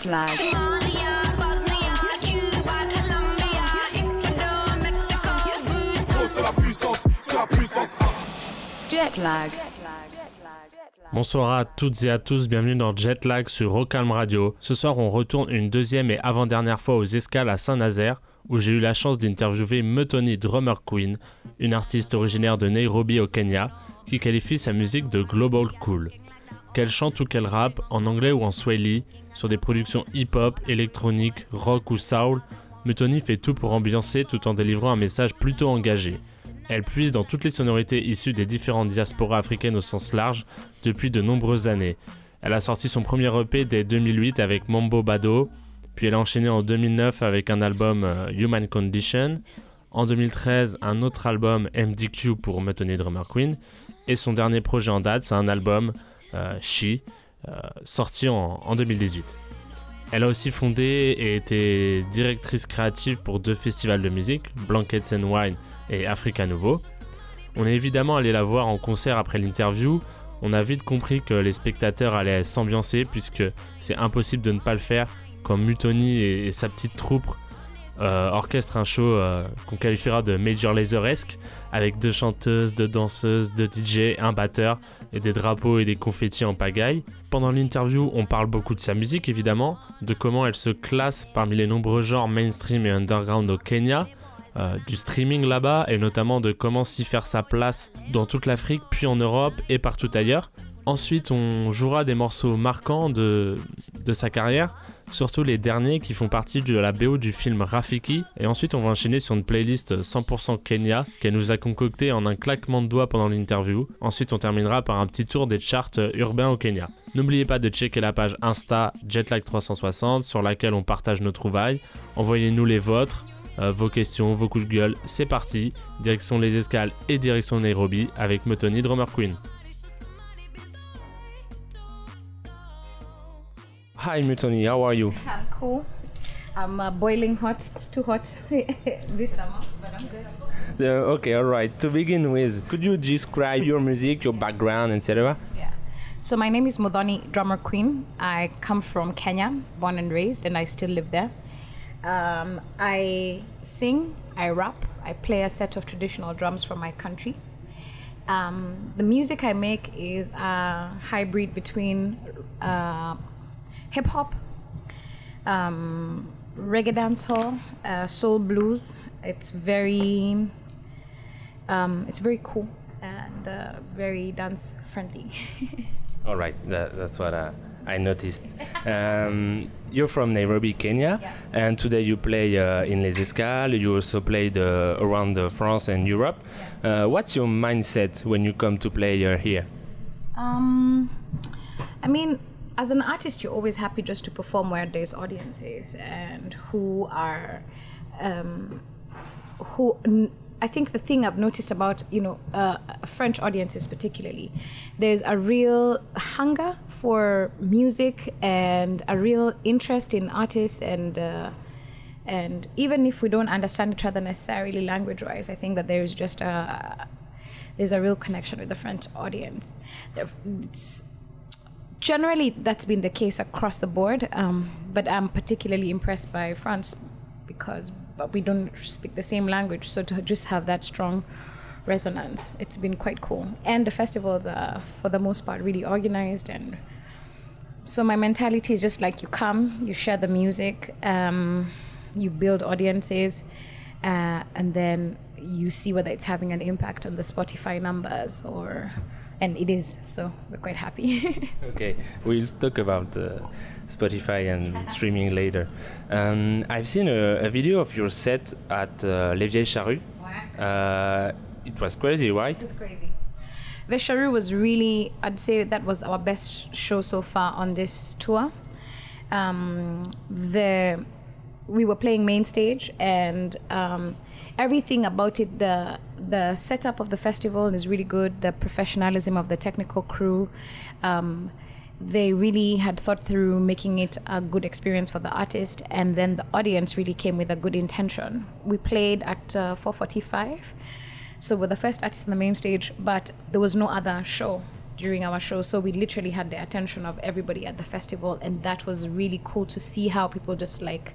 Jet lag. Somalia, Bosnia, Cuba, Colombia, Ecuador, Mexico, voodoo. C'est la puissance, c'est la puissance. Jet lag. Bonsoir à toutes et à tous, bienvenue dans Jetlag sur Rocalm Radio. Ce soir, on retourne une deuxième et avant-dernière fois aux escales à Saint-Nazaire, où j'ai eu la chance d'interviewer Mutoni Drummer Queen, une artiste originaire de Nairobi au Kenya, qui qualifie sa musique de global cool. Qu'elle chante ou qu'elle rappe, en anglais ou en swahili, sur des productions hip-hop, électronique, rock ou soul, Mutoni fait tout pour ambiancer tout en délivrant un message plutôt engagé. Elle puise dans toutes les sonorités issues des différentes diasporas africaines au sens large depuis de nombreuses années. Elle a sorti son premier EP dès 2008 avec Mambo Bado, puis elle a enchaîné en 2009 avec un album euh, Human Condition, en 2013 un autre album MDQ pour Mutoni Drummer Queen, et son dernier projet en date c'est un album She, euh, sorti en, en 2018. Elle a aussi fondé et été directrice créative pour deux festivals de musique, Blankets and Wine et Africa Nouveau. On est évidemment allé la voir en concert après l'interview. On a vite compris que les spectateurs allaient s'ambiancer puisque c'est impossible de ne pas le faire quand Mutoni et, sa petite troupe euh, un show euh, qu'on qualifiera de Major Laseresque avec deux chanteuses, deux danseuses, deux DJ, un batteur et des drapeaux et des confettis en pagaille. Pendant l'interview, on parle beaucoup de sa musique évidemment, de comment elle se classe parmi les nombreux genres mainstream et underground au Kenya, euh, du streaming là-bas et notamment de comment s'y faire sa place dans toute l'Afrique, puis en Europe et partout ailleurs. Ensuite, on jouera des morceaux marquants de, de sa carrière, surtout les derniers qui font partie de la BO du film Rafiki. Et ensuite, on va enchaîner sur une playlist 100% Kenya qu'elle nous a concoctée en un claquement de doigts pendant l'interview. Ensuite, on terminera par un petit tour des charts urbains au Kenya. N'oubliez pas de checker la page Insta Jetlag360 sur laquelle on partage nos trouvailles. Envoyez-nous les vôtres. Euh, vos questions, vos coups de gueule, c'est parti. Direction les escales et direction Nairobi avec Mutoni Drummer Queen. Hi Mutoni, how are you? I'm cool. I'm uh, boiling hot. It's too hot this summer, but I'm good. Uh, okay, all right. To begin with, could you describe your music, your background, etc.? Yeah. So my name is Mutoni Drummer Queen. I come from Kenya, born and raised, and I still live there. Um, I sing, I rap, I play a set of traditional drums from my country. Um, the music I make is a hybrid between uh, hip hop, um, reggae dancehall, uh, soul blues. It's very, um, it's very cool and uh, very dance friendly. All right, that, that's what uh, I noticed. Um, you're from Nairobi, Kenya, Yeah. and today you play uh, in Les Escales. You also played uh, around uh, France and Europe. Uh, what's your mindset when you come to play uh, here? Um, I mean, as an artist, you're always happy just to perform where there's audiences and who are, um, who. I think the thing I've noticed about you know uh, French audiences particularly, there's a real hunger for music and a real interest in artists and. Uh, and even if we don't understand each other necessarily language-wise, I think that there is just a there's a real connection with the French audience. It's, generally, that's been the case across the board, um, but I'm particularly impressed by France because we don't speak the same language, so to just have that strong resonance, it's been quite cool. And the festivals are, for the most part, really organized and so my mentality is just like you come, you share the music, um, you build audiences, uh, and then you see whether it's having an impact on the Spotify numbers or, and it is. So we're quite happy. Okay, we'll talk about uh, Spotify and streaming later. Um, I've seen a, a video of your set at uh, Les Vieilles Charrues. Uh, it was crazy, right? it was crazy. Vieilles Charrues was really, I'd say that was our best show so far on this tour. Um, the we were playing main stage and um, everything about it the the setup of the festival is really good the professionalism of the technical crew um, they really had thought through making it a good experience for the artist and then the audience really came with a good intention we played at uh, 445 so we're the first artist on the main stage but there was no other show during our show. So we literally had the attention of everybody at the festival, and that was really cool to see how people just like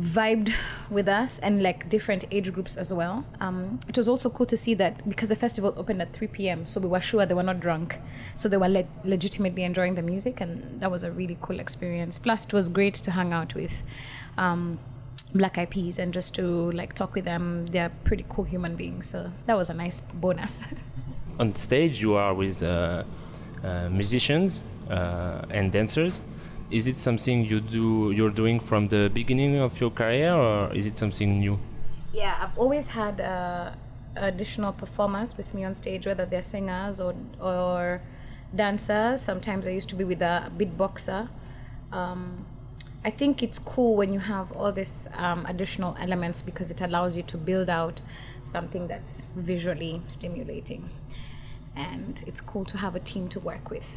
vibed with us and like different age groups as well. Um, it was also cool to see that because the festival opened at 3 p.m., so we were sure they were not drunk. So they were le- legitimately enjoying the music, and that was a really cool experience. Plus, it was great to hang out with. Um, Black Peas and just to like talk with them. They're pretty cool human beings, so that was a nice bonus. On stage, you are with uh, uh, musicians uh, and dancers. Is it something you do? You're doing from the beginning of your career, or is it something new? Yeah, I've always had uh, additional performers with me on stage, whether they're singers or or dancers. Sometimes I used to be with a beatboxer. Um, I think it's cool when you have all these um, additional elements because it allows you to build out something that's visually stimulating, and it's cool to have a team to work with.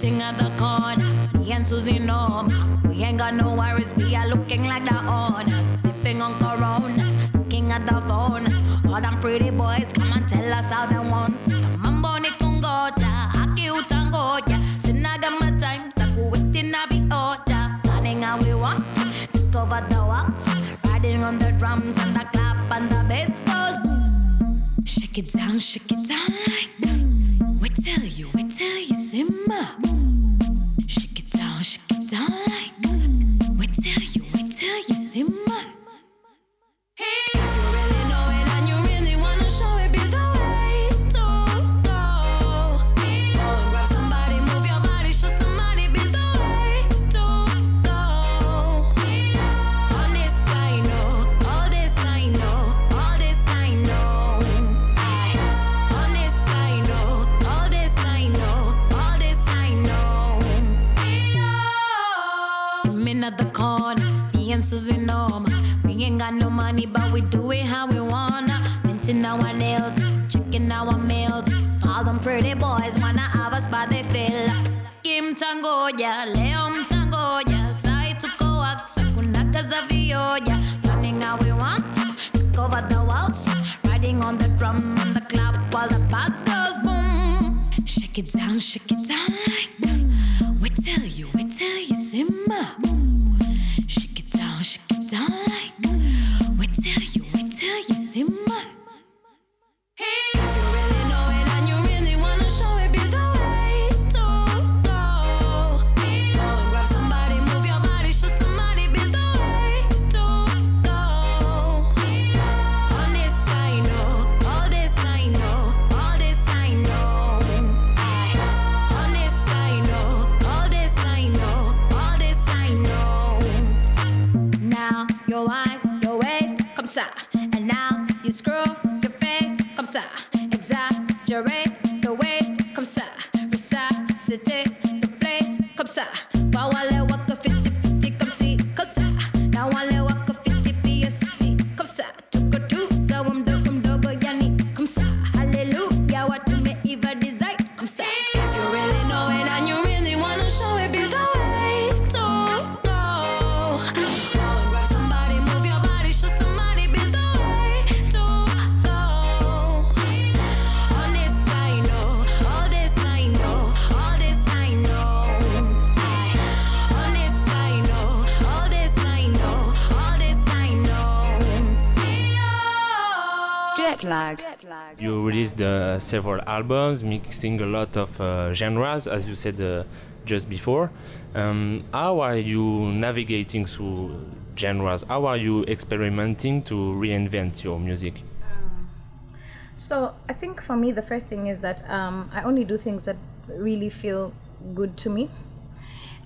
Sitting at the corner, me and Susie know. We ain't got no worries, we are looking like the owners Sipping on coronas, looking at the phone. All them pretty boys come and tell us how they want. Mambo ni kungoja, aki utangoja Sinaga my time, saku waiting na order. Planning how we want, take over the walls Riding on the drums and the clap and the bass goes. Shake it down, shake it down like We tell you, we tell Tangoya, Leon Tangoya, Sai to coax, Kunaka Zavioya. Running how we want to, take over the walls. Riding on the drum and the clap while the bass goes boom. Shake it down, shake several albums, mixing a lot of uh, genres, as you said uh, just before. Um, how are you navigating through genres? How are you experimenting to reinvent your music? So I think for me, the first thing is that um, I only do things that really feel good to me.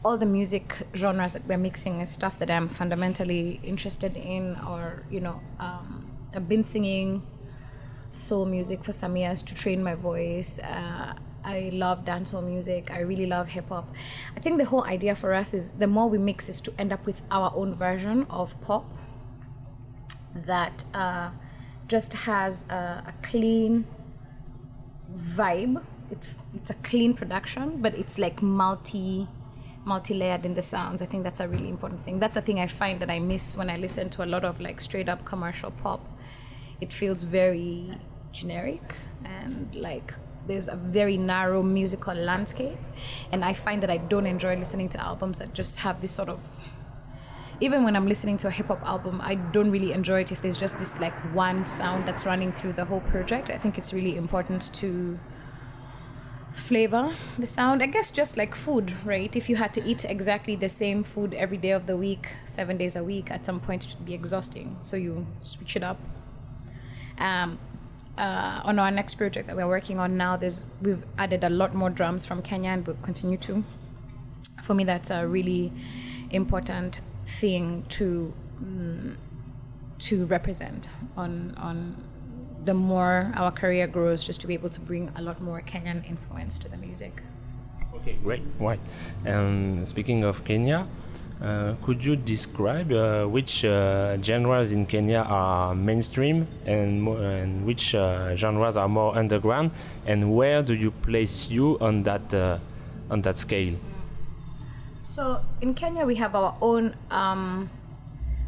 All the music genres that we're mixing is stuff that I'm fundamentally interested in, or you know, um, I've been singing soul music for some years to train my voice. Uh, I love dancehall music. I really love hip hop. I think the whole idea for us is the more we mix is to end up with our own version of pop that uh, just has a, a clean vibe. It's it's a clean production, but it's like multi multi-layered in the sounds. I think that's a really important thing. That's a thing I find that I miss when I listen to a lot of like straight up commercial pop. It feels very generic and like there's a very narrow musical landscape. And I find that I don't enjoy listening to albums that just have this sort of even when I'm listening to a hip hop album, I don't really enjoy it if there's just this like one sound that's running through the whole project. I think it's really important to flavor the sound. I guess just like food right? If you had to eat exactly the same food every day of the week seven days a week at some point it would be exhausting. So you switch it up um, uh, on our next project that we're working on now there's we've added a lot more drums from kenya and we'll continue to for me that's a really important thing to mm, to represent on on the more our career grows, just to be able to bring a lot more Kenyan influence to the music. Okay, great. Right. And speaking of Kenya, uh, could you describe uh, which uh, genres in Kenya are mainstream and, and which uh, genres are more underground, and where do you place you on that uh, on that scale? So in Kenya, we have our own um,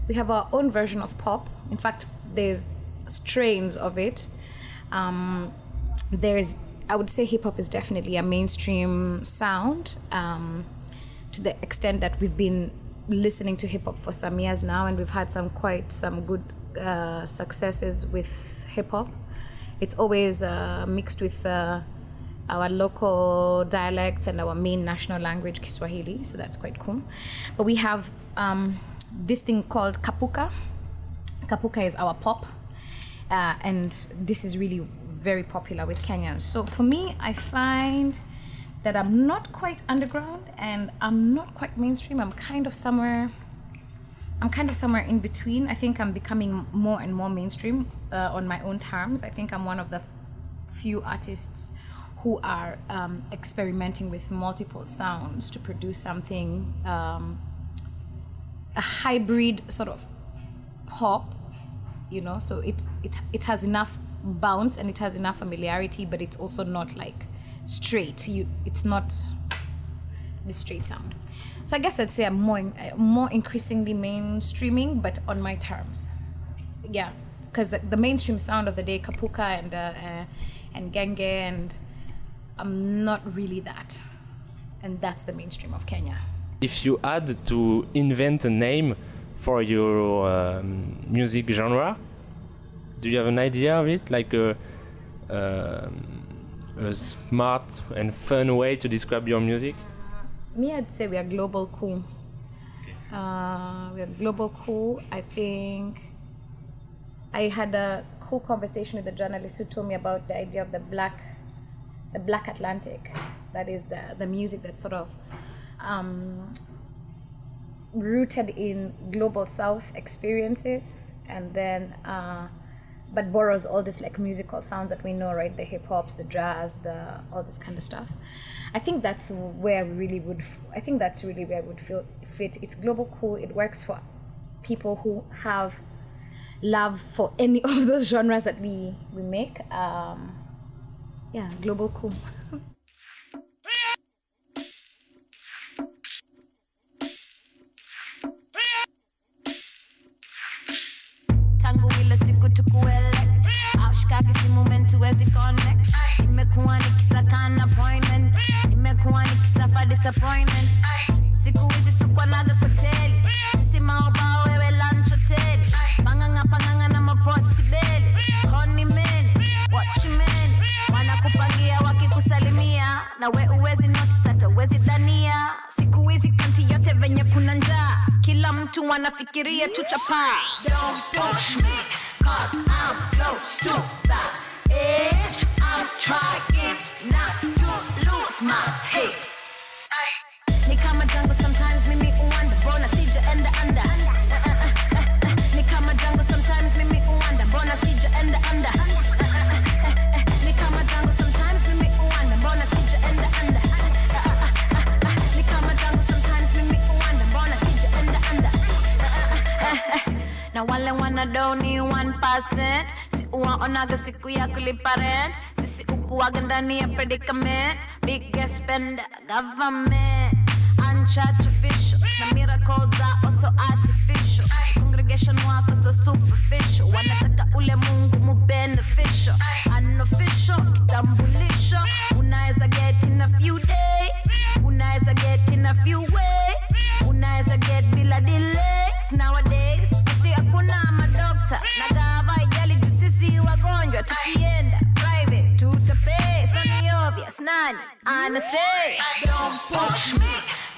we have our own version of pop. In fact, there's strains of it. Um, there's, I would say, hip hop is definitely a mainstream sound um, to the extent that we've been listening to hip hop for some years now, and we've had some quite some good uh, successes with hip hop. It's always uh, mixed with uh, our local dialects and our main national language, Kiswahili, so that's quite cool. But we have um, this thing called kapuka. Kapuka is our pop uh, and this is really very popular with Kenyans. So for me, I find that I'm not quite underground and I'm not quite mainstream. I'm kind of somewhere. I'm kind of somewhere in between. I think I'm becoming more and more mainstream uh, on my own terms. I think I'm one of the few artists who are um, experimenting with multiple sounds to produce something, um, a hybrid sort of pop you know so it it it has enough bounce and it has enough familiarity but it's also not like straight you it's not the straight sound. So i guess i'd say i'm more more increasingly mainstreaming but on my terms. Yeah because the, mainstream sound of the day kapuka and uh, uh, and genge and i'm not really that. And that's the mainstream of kenya. If you had to invent a name for your um, music genre? Do you have an idea of it, like a, um, a smart and fun way to describe your music? Me, I'd say we are global cool. Uh, we are global cool. I think I had a cool conversation with a journalist who told me about the idea of the black, the black Atlantic. That is the the music that sort of um, rooted in global south experiences and then uh, but borrows all this like musical sounds that we know right? The hip hops the jazz the all this kind of stuff. I think that's where we really would i think that's really where we would feel fit. It's global cool. It works for people who have love for any of those genres that we we make. Um, yeah global cool disappointment. Siku hizi wewe lunch panganga panganga na mapoti beli wanakupangia wakikusalimia na we uwezi notice hata uwezi dhania siku hizi kanti yote venye kuna njaa. Kila mtu wanafikiria tu Don't push me, cause I'm close to the edge. I'm trying not to lose my head. Jungle sometimes mimi uwanda mbona sijaenda anda Ni kama jungle sometimes mimi uwanda mbona sijaenda anda Ni kama jungle sometimes mimi uwanda mbona sijaenda anda Ni kama jungle sometimes mimi uwanda mbona sijaenda anda Na wale wanadoni 1% si uwaonaga siku ya kulipa rent ukuwaga ndani ya predicament. Biggest spender government officials na miracles are also artificial. Congregation wako so superficial. Wanataka ule mungu mu beneficial. Unofficial kitambulisho. Get in a few days. Unaweza get in a few ways. Unaweza get bila delays. Nowadays si hakuna madokta. Na gava ijali juu sisi wagonjwa. Tukienda private tutapay so ni obvious. Nani? Anasay don't push me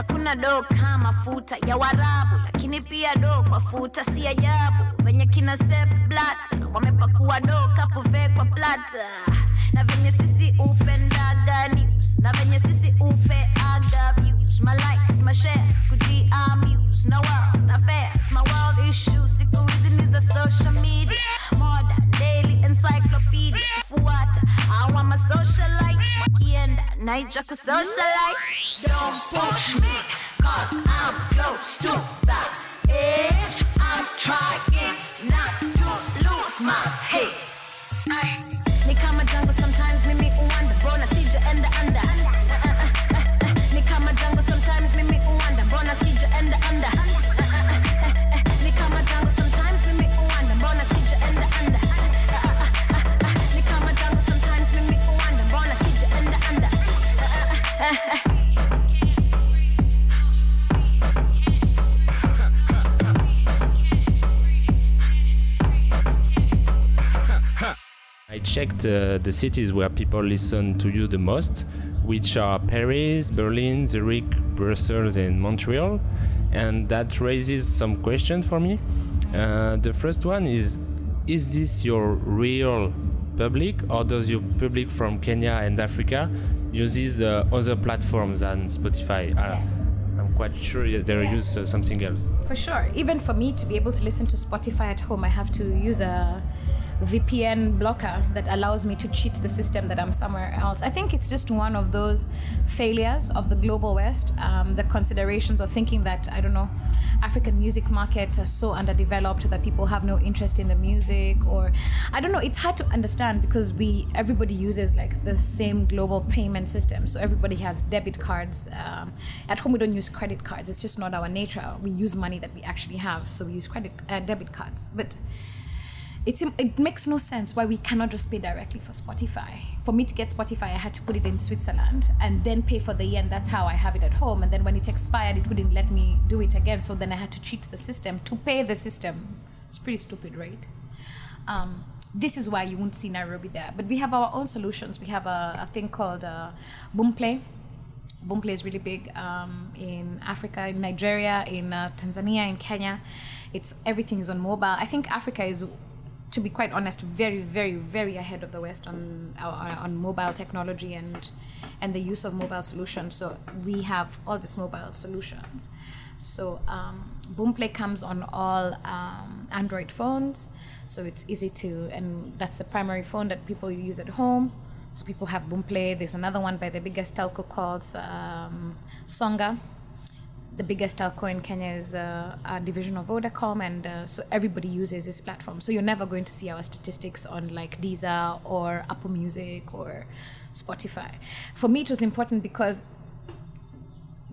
hakuna do kama futa ya warabu lakini pia do kwa futa si ajabu. Venye kina Sepp wamepakua do kapuve kwa plata na venye sisi upendaga news na venye sisi upeaga views. My likes my shares kuji amuse. Na world affairs my world issues. Siku hizi ni za social media. Modern encyclopedia kufuata oh, awa masocialite wakienda naija kusocialite don't push me cause I'm close to that edge I'm trying not to lose my head. Ni kama jungle sometimes mimi uwanda mbona sijaenda anda ni kama jungle sometimes me me wander, mimi uwanda mbona sijaenda anda ni checked uh, the cities where people listen to you the most, which are Paris, Berlin, Zurich, Brussels, and Montreal. And that raises some questions for me. Uh, the first one is Is this your real public, or does your public from Kenya and Africa uses uh, other platforms than Spotify? Uh, I'm quite sure they Yeah. use uh, something else. For sure. Even for me to be able to listen to Spotify at home, I have to use a VPN blocker that allows me to cheat the system that I'm somewhere else. I think it's just one of those failures of the global West. Um, the considerations of thinking that, I don't know, African music markets are so underdeveloped that people have no interest in the music, or I don't know. It's hard to understand because we everybody uses like the same global payment system. So everybody has debit cards. Um, at home, we don't use credit cards. It's just not our nature. We use money that we actually have, so we use credit uh, debit cards. But it's, it makes no sense why we cannot just pay directly for Spotify. For me to get Spotify, I had to put it in Switzerland and then pay for the yen. That's how I have it at home. And then when it expired, it wouldn't let me do it again. So then I had to cheat the system to pay the system. It's pretty stupid, right? Um, this is why you won't see Nairobi there. But we have our own solutions. We have a, a thing called uh, Boomplay. Boomplay is really big um, in Africa, in Nigeria, in uh, Tanzania, in Kenya. It's everything is on mobile. I think Africa is, to be quite honest, very, very, very ahead of the West on on mobile technology and and the use of mobile solutions. So we have all these mobile solutions. So um, Boomplay comes on all um, Android phones, so it's easy to, and that's the primary phone that people use at home. So people have Boomplay. There's another one by the biggest telco called um, Songa. The biggest telco in Kenya is uh, a division of Vodacom, and uh, so everybody uses this platform. So you're never going to see our statistics on like Deezer or Apple Music or Spotify. For me, it was important because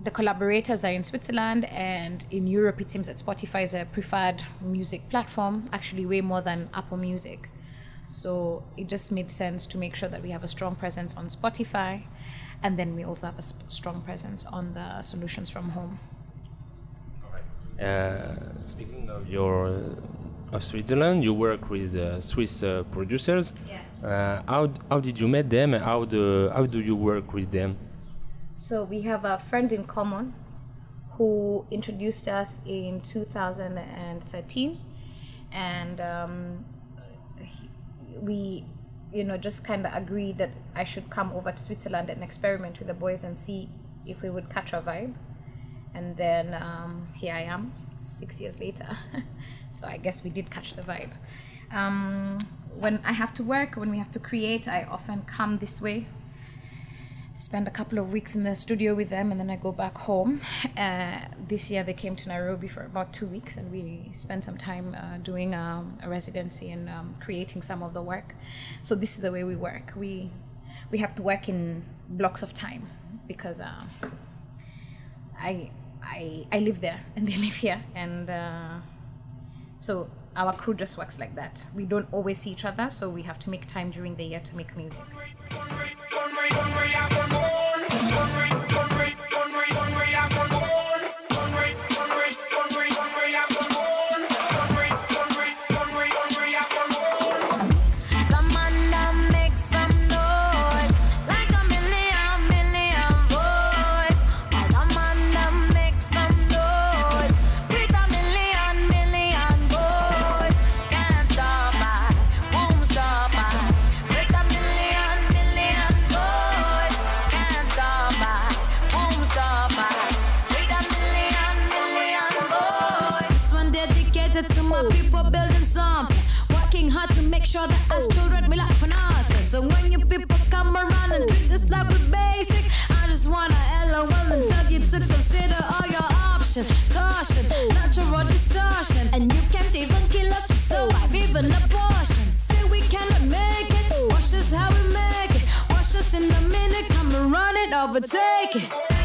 the collaborators are in Switzerland and in Europe it seems that Spotify is a preferred music platform, actually way more than Apple Music. So it just made sense to make sure that we have a strong presence on Spotify and then we also have a sp- strong presence on the solutions from home. Uh, speaking of your of Switzerland, you work with uh, Swiss uh, producers. Yeah. Uh, how how did you meet them? and How do how do you work with them? So we have a friend in common who introduced us in 2013, and um, he- we, you know, just kind of agreed that I should come over to Switzerland and experiment with the boys and see if we would catch a vibe and then um, here I am six years later. so I guess we did catch the vibe. Um, when I have to work, when we have to create, I often come this way, spend a couple of weeks in the studio with them, and then I go back home. Uh, this year they came to Nairobi for about two weeks, and we spent some time uh, doing um, a residency and um, creating some of the work. So this is the way we work. We we have to work in blocks of time because. Uh, I I I live there and they live here, and uh, so our crew just works like that. We don't always see each other, so we have to make time during the year to make music. overtake it.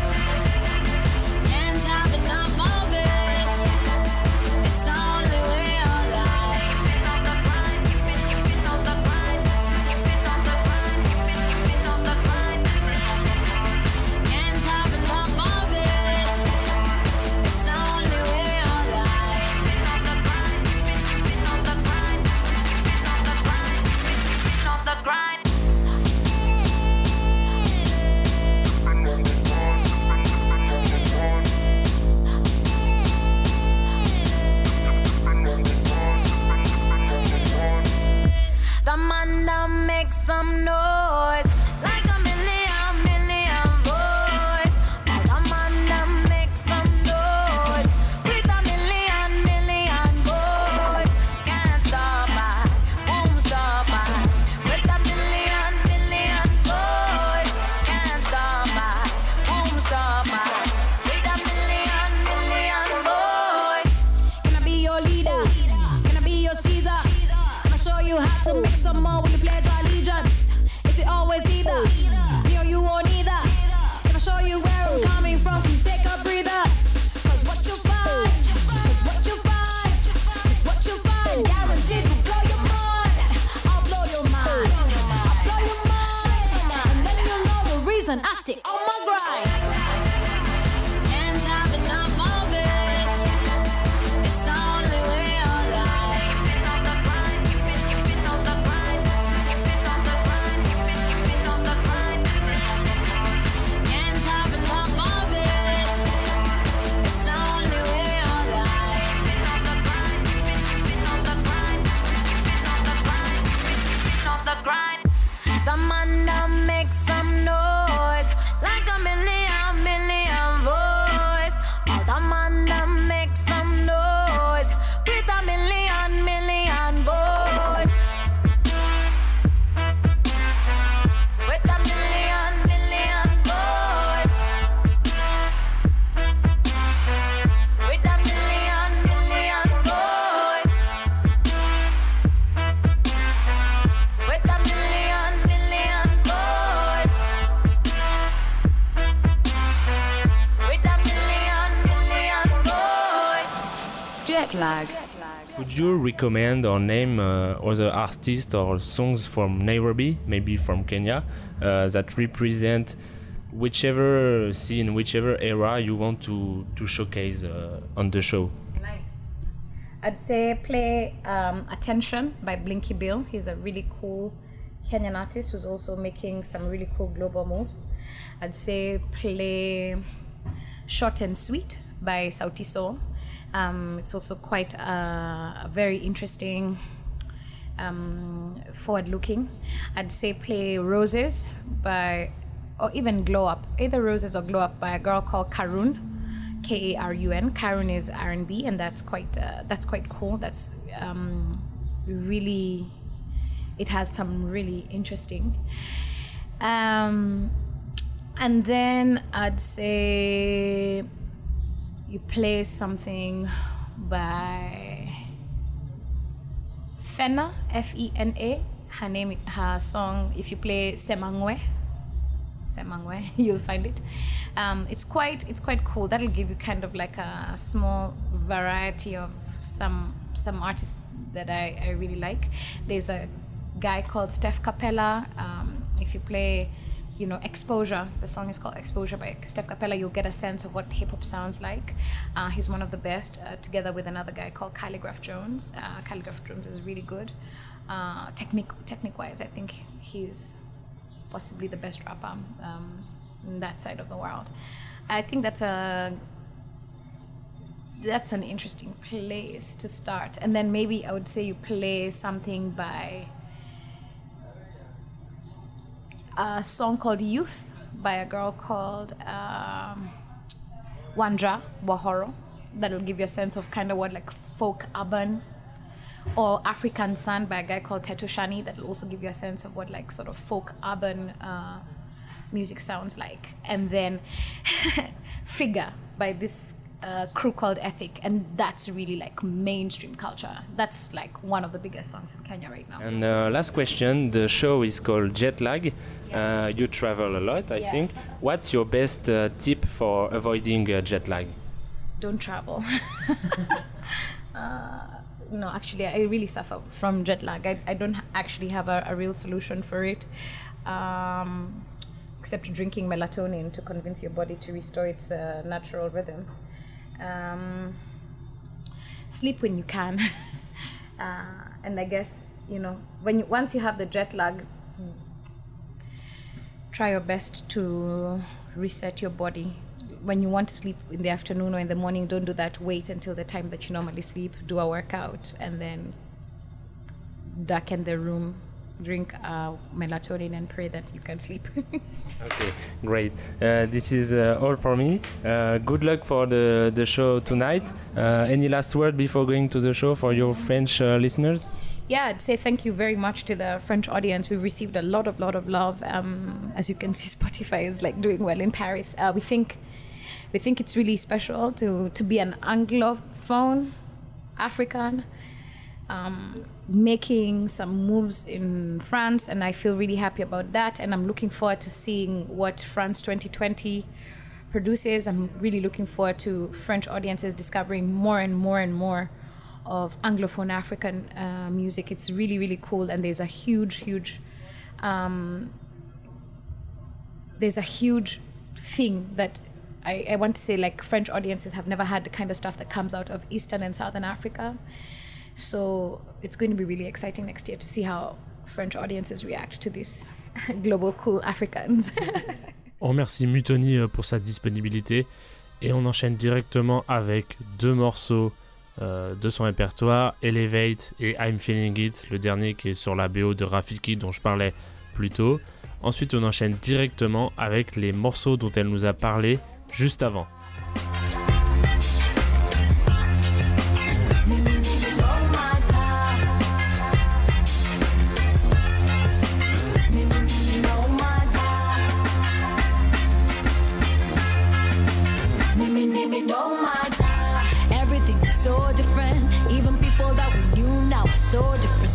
recommend or name uh, other artists or songs from Nairobi, maybe from Kenya, uh, that represent whichever scene, whichever era you want to, to showcase uh, on the show? Nice. I'd say play um, Attention by Blinky Bill. He's a really cool Kenyan artist who's also making some really cool global moves. I'd say play Short and Sweet by Sauti Sol um, it's also quite uh, very interesting, um, forward looking. I'd say play Roses by, or even Glow Up, either Roses or Glow Up by a girl called Karun. K A R U N. Karun is R and B, and that's quite uh, that's quite cool. That's um, really, it has some really interesting. Um, and then I'd say you play something by Fena, F E N A. Her name, her song. If you play Semangwe, Semangwe, you'll find it. Um, it's quite, it's quite cool. That'll give you kind of like a small variety of some some artists that I, I really like. There's a guy called Steph Kapela. Um, if you play, you know, Exposure, the song is called Exposure by Steph Kapela, you'll get a sense of what hip hop sounds like. Uh, he's one of the best, uh, together with another guy called Calligraph Jones. Uh, Calligraph Jones is really good. Uh, technique, technique wise, I think he's possibly the best rapper um, in that side of the world. I think that's a that's an interesting place to start. And then maybe I would say you play something by a song called Youth by a girl called um, Wanja Wohoro. That'll give you a sense of kind of what like folk urban or African Sun by a guy called Teto Shani. That'll also give you a sense of what like sort of folk urban uh, music sounds like. And then Figa by this uh, crew called Ethic, and that's really like mainstream culture. That's like one of the biggest songs in Kenya right now. And uh, last question: the show is called Jet Lag. Yeah. Uh, you travel a lot, I yeah. think. What's your best uh, tip for avoiding uh, jet lag? Don't travel. Uh, no, actually, I really suffer from jet lag. I, I don't actually have a, a real solution for it. Um, except drinking melatonin to convince your body to restore its uh, natural rhythm. Um, sleep when you can. uh, and I guess, you know, when you, once you have the jet lag, try your best to reset your body. When you want to sleep in the afternoon or in the morning, don't do that. Wait until the time that you normally sleep, do a workout, and then darken the room drink uh, melatonin and pray that you can sleep. okay, great. Uh, this is uh, all for me. Uh, good luck for the, the show tonight. Uh, any last word before going to the show for your French listeners? Yeah, I'd say thank you very much to the French audience. We've received a lot of, lot of love. Um, as you can see, Spotify is like doing well in Paris. we think, we think it's really special to to be an Anglophone African um, making some moves in France, and I feel really happy about that. And I'm looking forward to seeing what France 2020 produces. I'm really looking forward to French audiences discovering more and more and more of Anglophone African uh, music. It's really, really cool, and there's a huge, huge, um, there's a huge thing that I, I want to say like French audiences have never had the kind of stuff that comes out of Eastern and Southern Africa so it's going to be really exciting next year to see how French audiences react to these global cool Africans. on remercie Mutoni euh, pour sa disponibilité et on enchaîne directement avec deux morceaux euh, de son répertoire, Elevate et I'm Feeling It, le dernier qui est sur la BO de Rafiki dont je parlais plus tôt. Ensuite, on enchaîne directement avec les morceaux dont elle nous a parlé juste avant.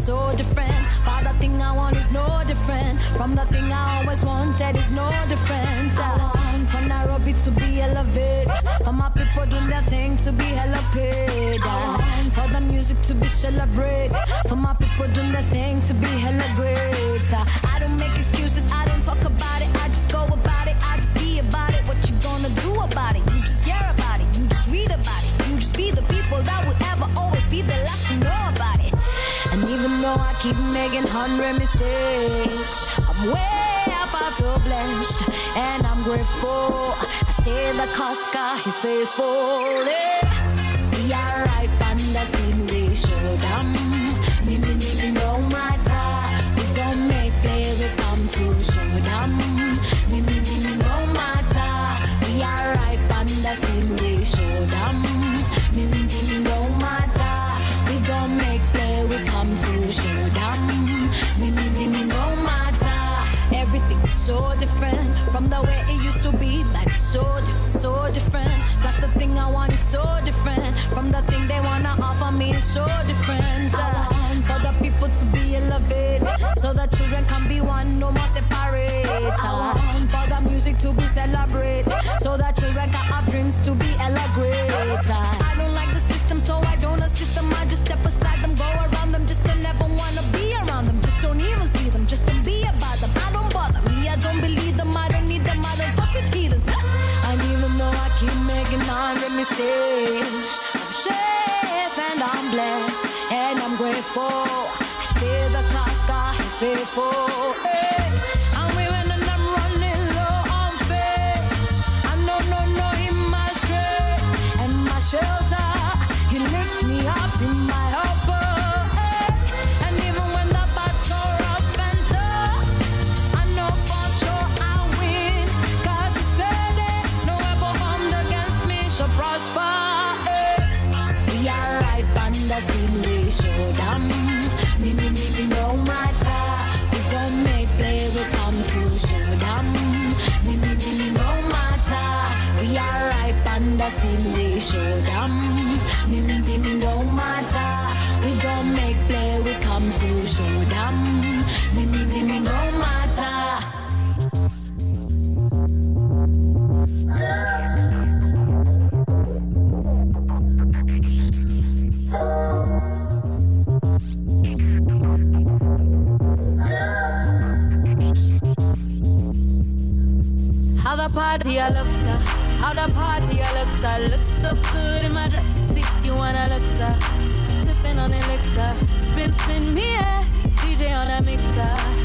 So different. But the thing I want is no different. From the thing I always wanted is no different. I want for Nairobi to be elevated. For my people doing their thing to be hella paid. I want for the music to be celebrated. For my people doing their thing to be hella great. I don't make excuses, I don't talk about it. I just go about it, I just be about it. What you gonna do about it? You just hear about it, you just read about it. You just be the people that will Though I keep making hundred mistakes, I'm way up, I feel blessed, and I'm grateful. I stay the God, He's faithful. Yeah. We are on the same way, two. a show them. me, me, me, don't matter. We don't make play. I look so good in my dress. If you wanna look so, sipping on elixir, spin, spin me, yeah. DJ on that mixer.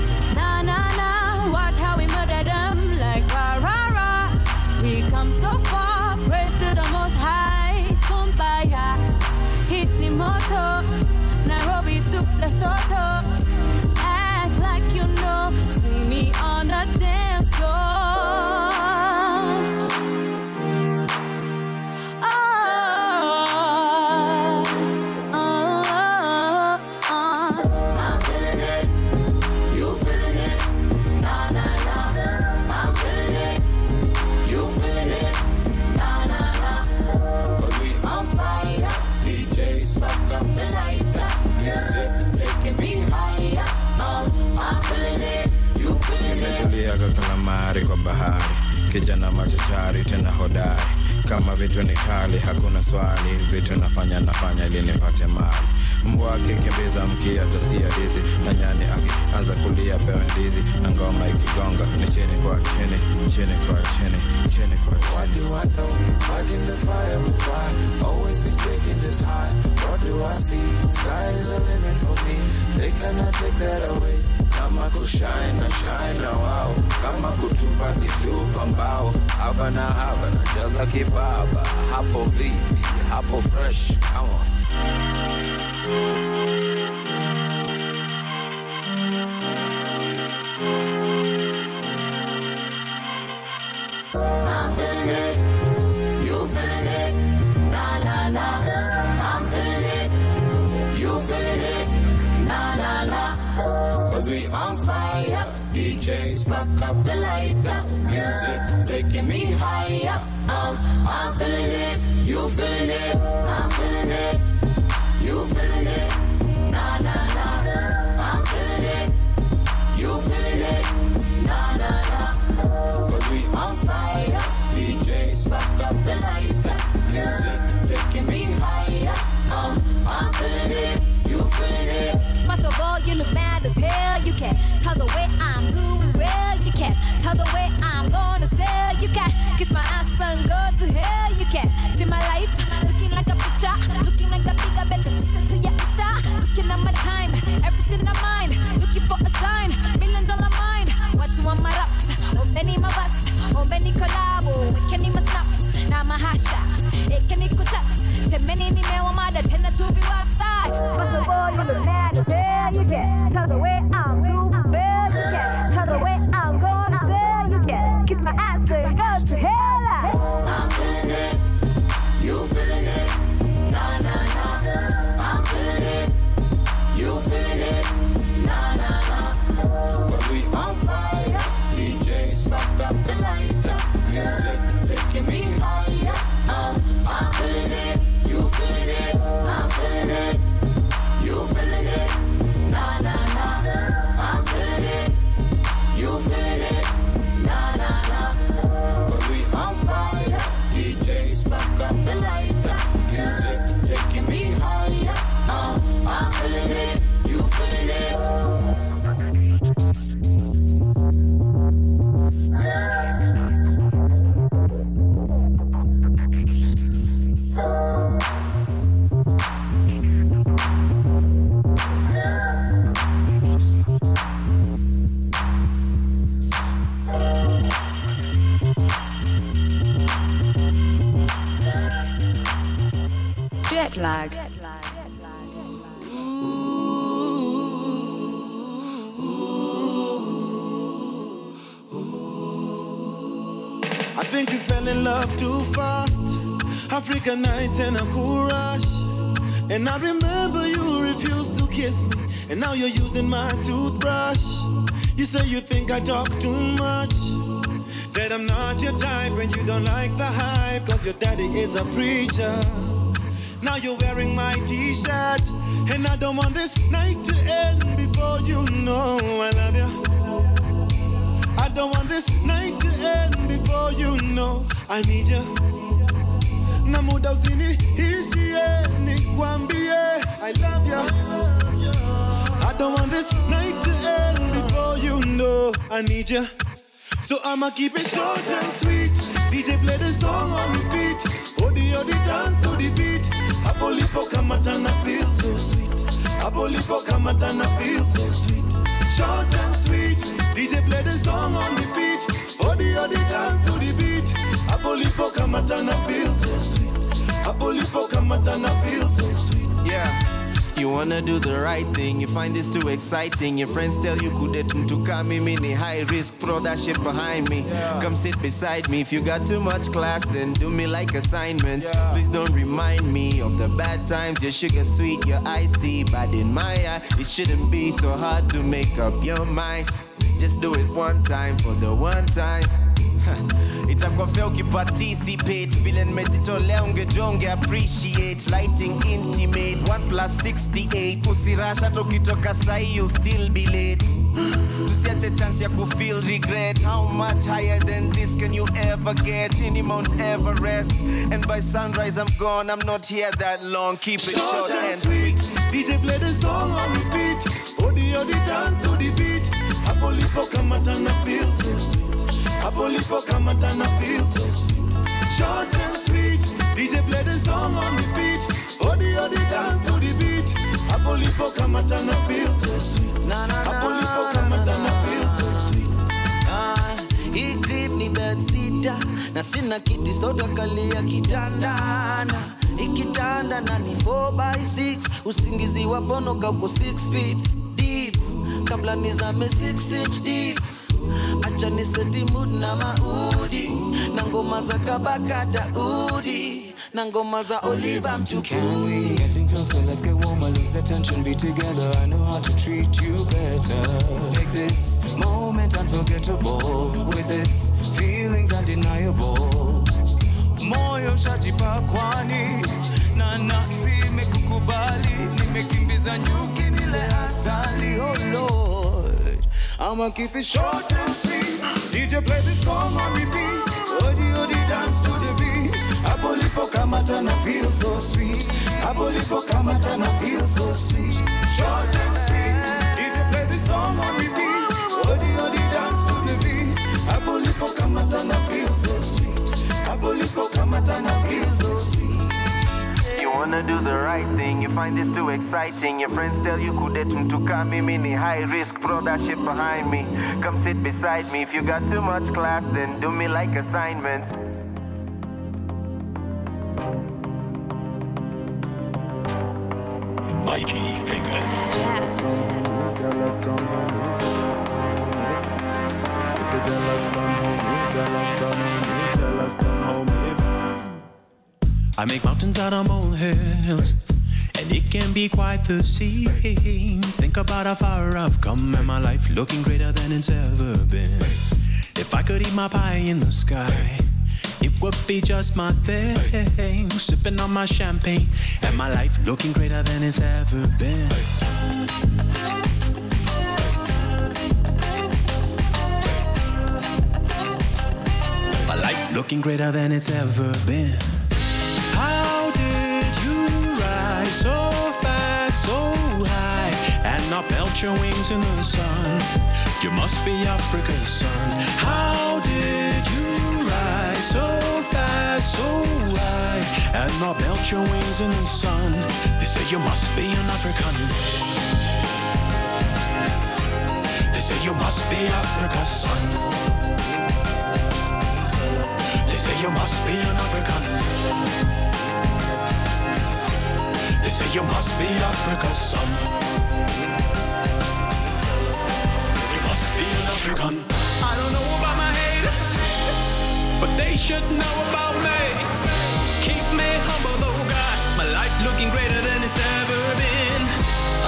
hodari. Kama vitu ni kali, hakuna swali, vitu nafanya nafanya ili nipate mali. Mbwa akikimbiza mkia taskia dizi na nyani akianza kulia pewe ndizi. Na ngoma ikigonga ni chini kwa chini, chini kwa chini, chini kwa chini kama kushaina shaina wao, kama kutupa kitupa mbao, haba na haba na jaza kibaba, hapo vipi, hapo fresh, come on. Now you're using my toothbrush. You say you think I talk too much. That I'm not your type and you don't like the hype. Cause your daddy is a preacher. Now you're wearing my t shirt. And I don't want this night to end before you know I love you. I don't want this night to end before you know I need you. Na muda usiniishie nikwambie I love you. Don't want this night to end before you know I need you. So I'ma keep it short and sweet. DJ play the song on repeat. Odi odi dance to the beat. Apolipo kamatana feel so sweet. Apolipo kamatana feel so sweet. Short and sweet. DJ play the song on repeat. Odi odi dance to the beat. Apolipo kamatana feel so sweet. Apolipo kamatana feel so sweet. Yeah. You wanna do the right thing, you find this too exciting. Your friends tell you kudet to come in mini high risk, throw that shit behind me. Come sit beside me. If you got too much class, then do me like assignments. Please don't remind me of the bad times. Your sugar sweet, your icy, but in my eye, it shouldn't be so hard to make up your mind. Just do it one time for the one time. itakuwa fea ukiparticipate vile nimejitolea ungejua unge appreciate. Lighting intimate. 1 plus 68 usirash hata ukitoka sahi you'll still be late. Tusiache chance ya kufeel regret. How much higher than this can you ever get? In mount everest. And by sunrise i'm gone. I'm not here that long. Keep it short, Short and and sweet. DJ play the song on repeat. Odi odi dance to the beat. Apolipo kamatana feel so sweet. Apolipo kamatana feel so sweet. Short and sweet. DJ play the song on repeat. Odi odi dance to the beat. Apolipo kamatana feel so sweet. Na, na, na, na, na, na. feel so sweet. Ah, hii grip ni bed sita na sina kiti sote kalia kitandana ikitanda na ni 4 by 6 usingizi wa ponoka uko 6 feet deep kabla nizame 6 inch deep acha ni seti mood na maudi na ngoma za kabaka daudi na ngoma za oliva Can mchukuu getting closer? Let's get warmer, lose the tension, be together. I know how to treat you better. Make this moment unforgettable. With this feelings undeniable. Moyo shajipa kwani na nafsi imekukubali, nimekimbiza nyuki nile asali. Oh Lord, I'ma keep it short and sweet. DJ play this song on repeat. Odi odi dance to the beat. Apolipo kamata na feel so sweet. Apolipo kamata na feel so sweet. Short and sweet. DJ play this song on repeat. Odi odi dance to the beat. Apolipo kamata na feel so sweet. Apolipo kamata sweet. You wanna do the right thing, you find this too exciting. Your friends tell you kudet to come mini high risk, throw that shit behind me. Come sit beside me. If you got too much class, then do me like assignments. Mighty fingers. Jazz. I make mountains out of molehills, and it can be quite the scene. Think about how far I've come, and my life looking greater than it's ever been. If I could eat my pie in the sky, it would be just my thing. Sipping on my champagne, and my life looking greater than it's ever been. My life looking greater than it's ever been. Melt your wings in the sun? You must be Africa's son. How did you rise so fast, so high, and not melt your wings in the sun? They say you must be an African. They say you must be Africa's son. They say you must be an African. Say you must be Africa's son. You must be an African. I don't know about my haters, but they should know about me. Keep me humble, though, God. My life looking greater than it's ever been.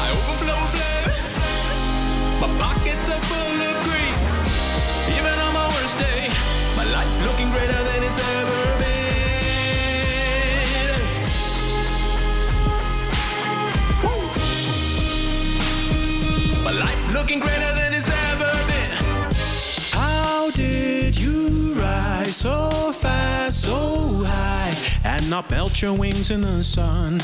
I overflow with flavor. My pockets are full of greed. Even on my worst day, my life looking greater than it's ever looking greater than it's ever been. How did you rise so fast, so high, and not melt your wings in the sun?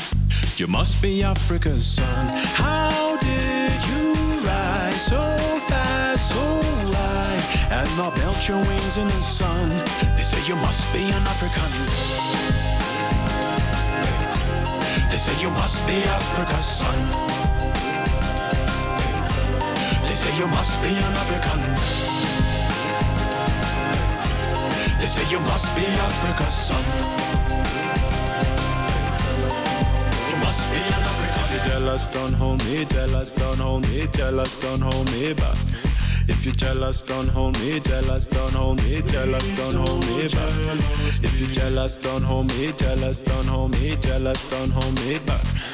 You must be Africa's son. How did you rise so fast, so high, and not melt your wings in the sun? They say you must be an African. They say you must be Africa's son. They say you must be an African. They say you must be Africa's son. You must be an African. jealous, don't hold me jealous, don't hold me jealous, don't hold me back. If you jealous, don't hold me jealous, don't hold me jealous, don't hold me back. If you jealous, don't hold me jealous, don't hold me jealous, don't hold me back.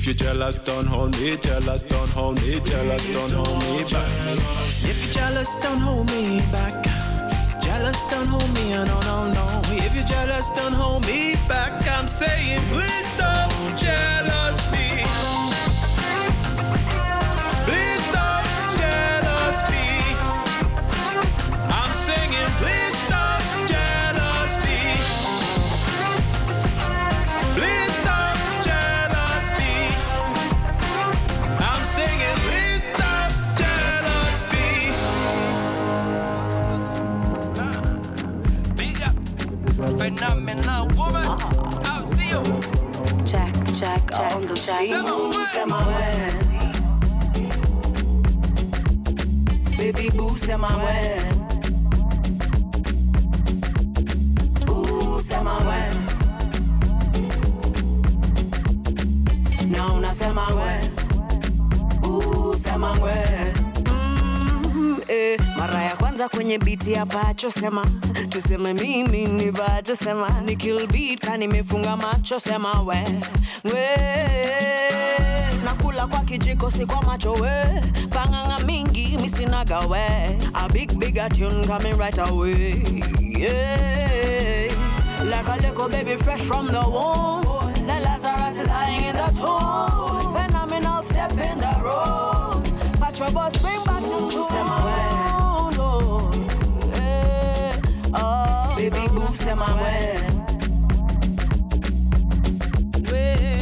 If you jealous, don't hold me jealous, don't hold me jealous, don't hold me back. If you're jealous, don't hold me back. Jealous, don't hold me, no, no, no. If you're jealous, don't hold me back. I'm saying, please don't jealous me. Jack, Jack, on the. Say my way. Baby boo, say my way. Ooh, say my way. Now, now, say my way. Ooh, say my way. Mm, eh, mara ya kwanza kwenye biti ya pacho sema. Tuseme mimi ni bacho sema. Ni kill beat ka nimefunga macho sema we. We. Nakula kwa kijiko si kwa macho we. Panganga mingi misinaga we. A big big a tune coming right away. Yeah. Like a little baby fresh from the womb. The Lazarus is lying in the tomb. Phenomenal step in the road. Patrol bus bring back the we oh, baby boo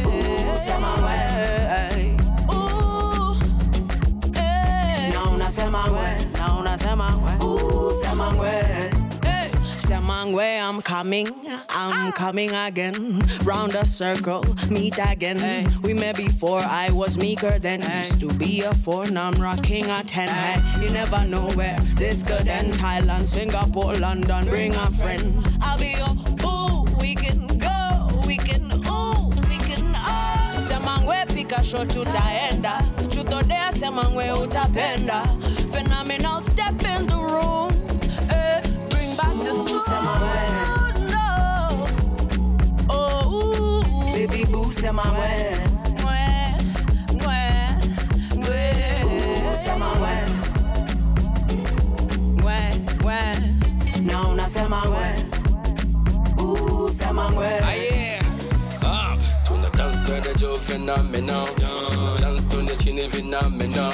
Ooh, sema we Ooh, eh. Na unasema we, na unasema we. Ooh, sema we. Hey. Sema we, I'm coming, I'm ah. coming again. Round the circle, meet again. We met before, I was meeker then. Used to be a four, now I'm rocking a ten. Hey. You never know where this could end. Thailand, Singapore, London, bring a friend. I'll be your ooh, we can go, we can ooh, we can ah. oh. Sema ngwe pika shot tutaenda. Chutodea sema ngwe utapenda. Phenomenal step in the room. Tune. Sema ngwe. No. Oh, ooh. Baby boo ngwe, ngwe. Ooh, sema ngwe. Ooh, sema. Ah, yeah. Ah, dance to the phenomenal. Dance to the chini phenomenal.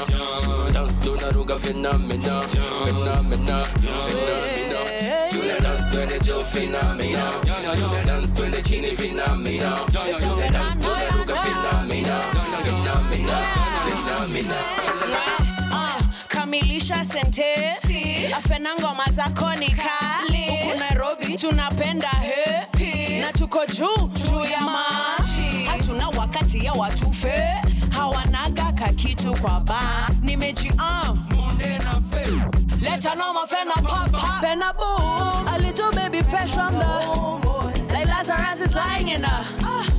Dance to the ruga phenomenal. Phenomenal. Phenomenal. Tuna dance to the Joe phenomenal. Tuna dance to the chini phenomenal. Tuna dance to the ruga phenomenal. Phenomenal. Phenomenal. Ah, kamilisha sente. Afena ngoma zako ni kali huku nairobi tunapenda he. Na tuko juu juu ya maji. hatuna wakati ya watufe. Hawanaga kakitu kwa ba. Nimeji let her know my friend a pop pop and a boom. A little baby fresh from the home. Like Lazarus is lying in her. Ah.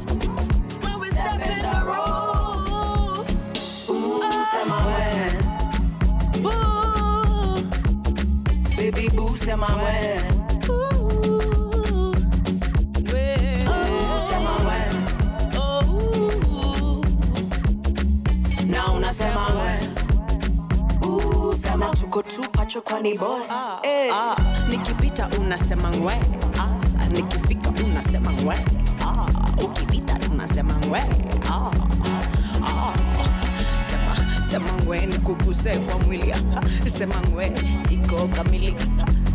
When we step, step in, the room. Ooh, oh. say my ah. way. Boo. Baby boo, say my way. Ooh, way. Ooh, say my way. Oh. Now, now say my. Mama tuko tu pacho kwani boss. Ah, hey. ah, nikipita unasema ngwe. Ah, nikifika unasema ngwe. Ah, ukipita tunasema ngwe. Ah, ah, ah, sema sema ngwe nikuguse kwa mwili. Ah, sema ngwe iko kamili.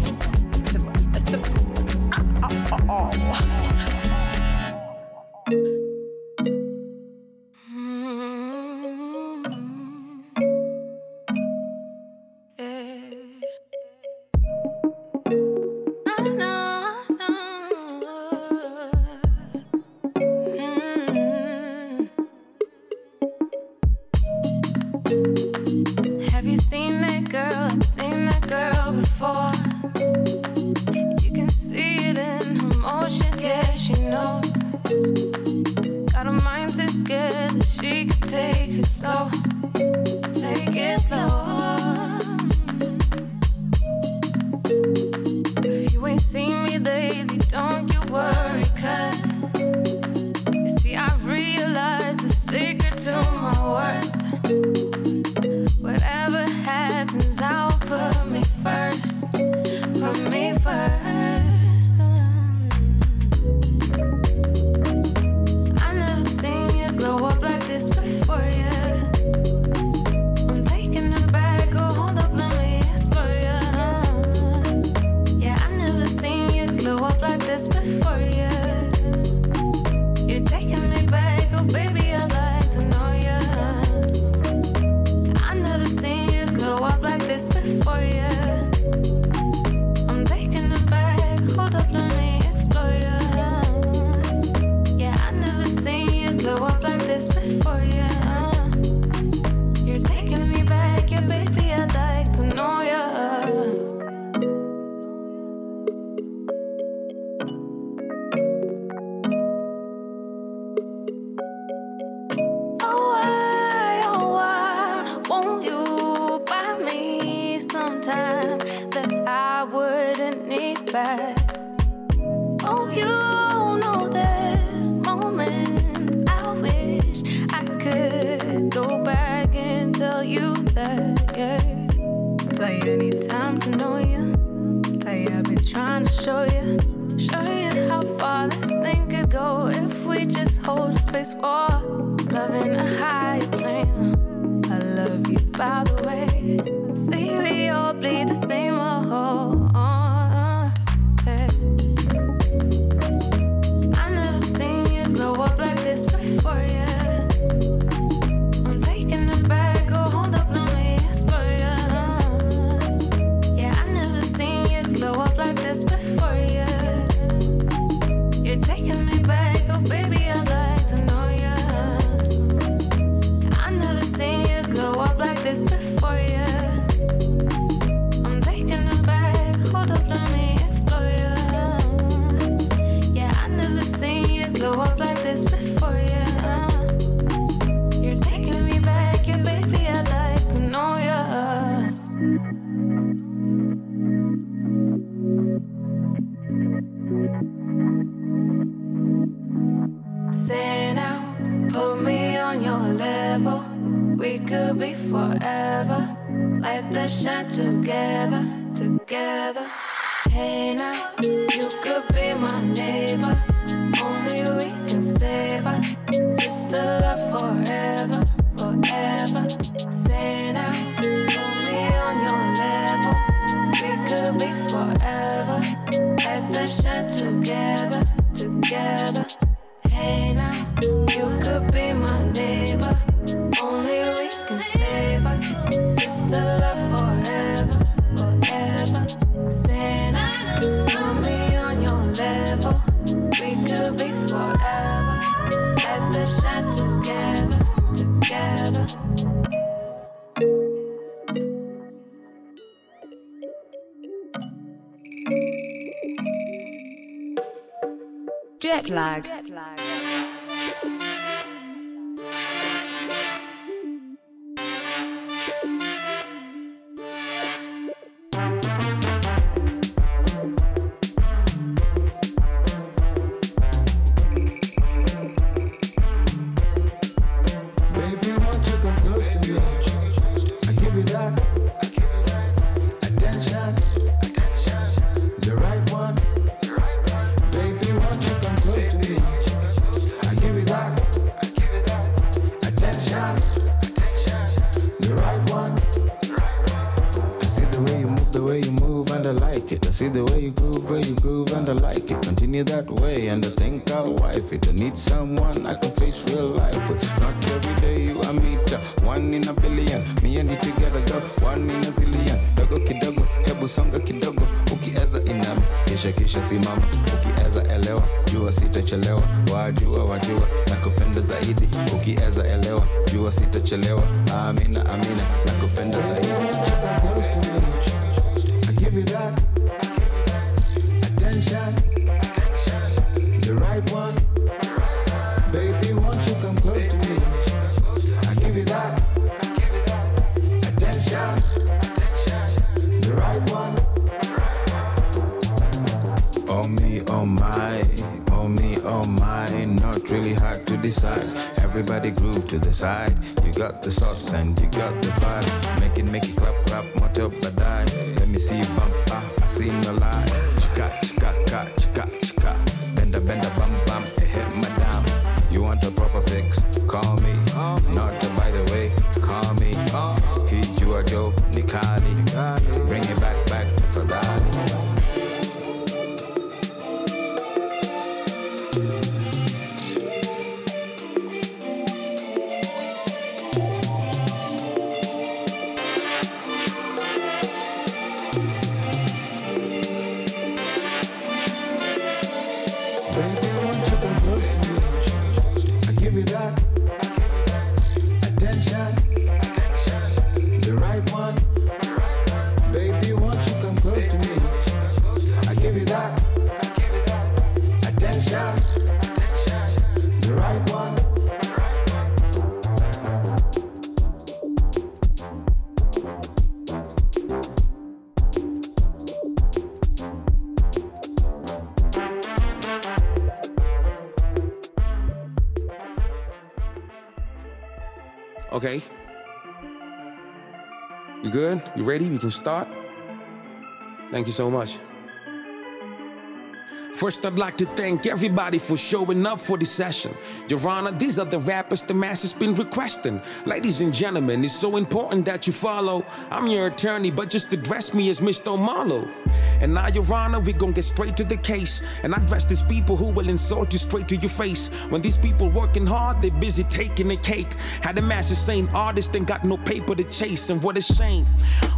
Sema, sema, sema, ah, ah, oh, oh. forever, forever. lag. Jet lag. Okay. You good? You ready? We can start? Thank you so much. First, I'd like to thank everybody for showing up for this session. Your Honor, these are the rappers the masses been requesting. Ladies and gentlemen, it's so important that you follow. I'm your attorney, but just address me as Mr. Marlowe. And now, Your Honor, we gon' get straight to the case. And I address these people who will insult you straight to your face. When these people working hard, they busy taking a cake. Had the masses saying artists ain't got no paper to chase. And what a shame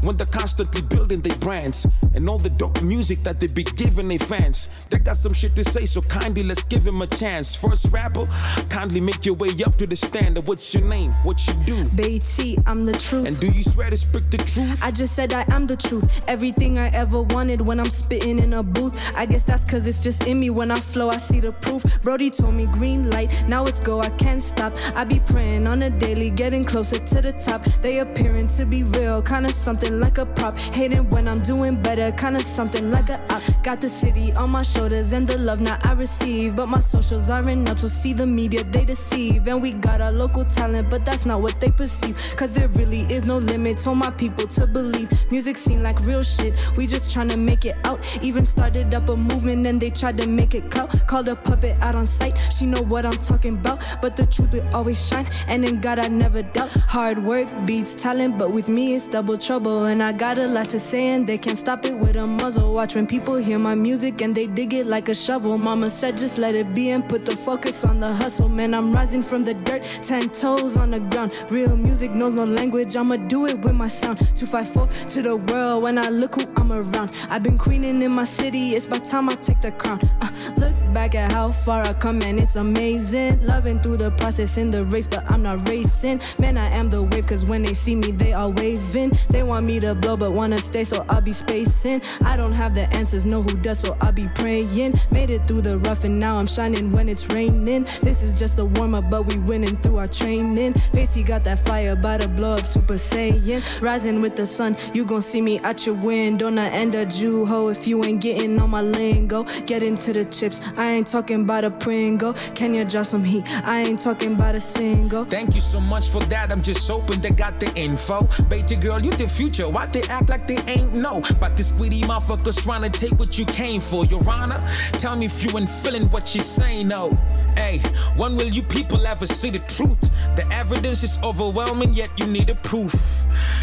when they're constantly building their brands. And all the dope music that they be giving their fans. They got some shit to say, so kindly let's give him a chance. First rapper, kindly make your way up to the standard. What's your name? What you do? Beatty, I'm the truth. And do you swear to speak the truth? I just said I am the truth. Everything I ever wanted when I'm spitting in a booth. I guess that's cause it's just in me. When I flow, I see the proof. Brody told me green light, now it's go, I can't stop. I be praying on a daily, getting closer to the top. They appearing to be real, kinda something like a prop. Hating when I'm doing better, kinda something like a op. Got the city on my shoulders and the love now I receive. But my socials aren't up, so see the media, they deceive. And we got our local talent, but that's not what they perceive. Cause there really is no limit. Told my people to believe. Music seem like real shit. We just tryna make it out. Even started up a movement and they tried to make it clout. Called a puppet out on sight. She know what I'm talking about. But the truth will always shine. And in God I never doubt. Hard work beats talent, but with me it's double trouble. And I got a lot to say and they can't stop it with a muzzle. Watch when people hear my music and they dig it like a shovel. Mama said just let it be and put the focus on the hustle. Man, I'm rising from the dirt, ten toes on the ground. Real music knows no language. I'ma do it with my sound. 254 to the world when I look who I'm around. I've been queening in my city. It's by time I take the crown. Uh, look back at how far I come and it's amazing. Loving through the process in the race, but I'm not racing. Man, I am the wave, cause when they see me, they are waving. They want me to blow, but wanna stay, so I'll be spacing. I don't have the answers, know who does, so I'll be praying. Made it through the rough, and now I'm shining when it's raining. This is just a warm up, but we winning through our training. Betty got that fire, about to blow up Super Saiyan. Rising with the sun, you gon' see me at your window. Not end a Jew ho if you ain't getting on my lingo. Get into the chips, I ain't talking about a Pringle. Can you drop some heat? I ain't talking about a single. Thank you so much for that. I'm just hoping they got the info. Baby girl, you the future. Why they act like they ain't know? But this greedy motherfuckers trying to take what you came for. Your Honor, Tell me if you ain't feeling what she's saying, oh. Hey, when will you people ever see the truth? The evidence is overwhelming, yet you need a proof.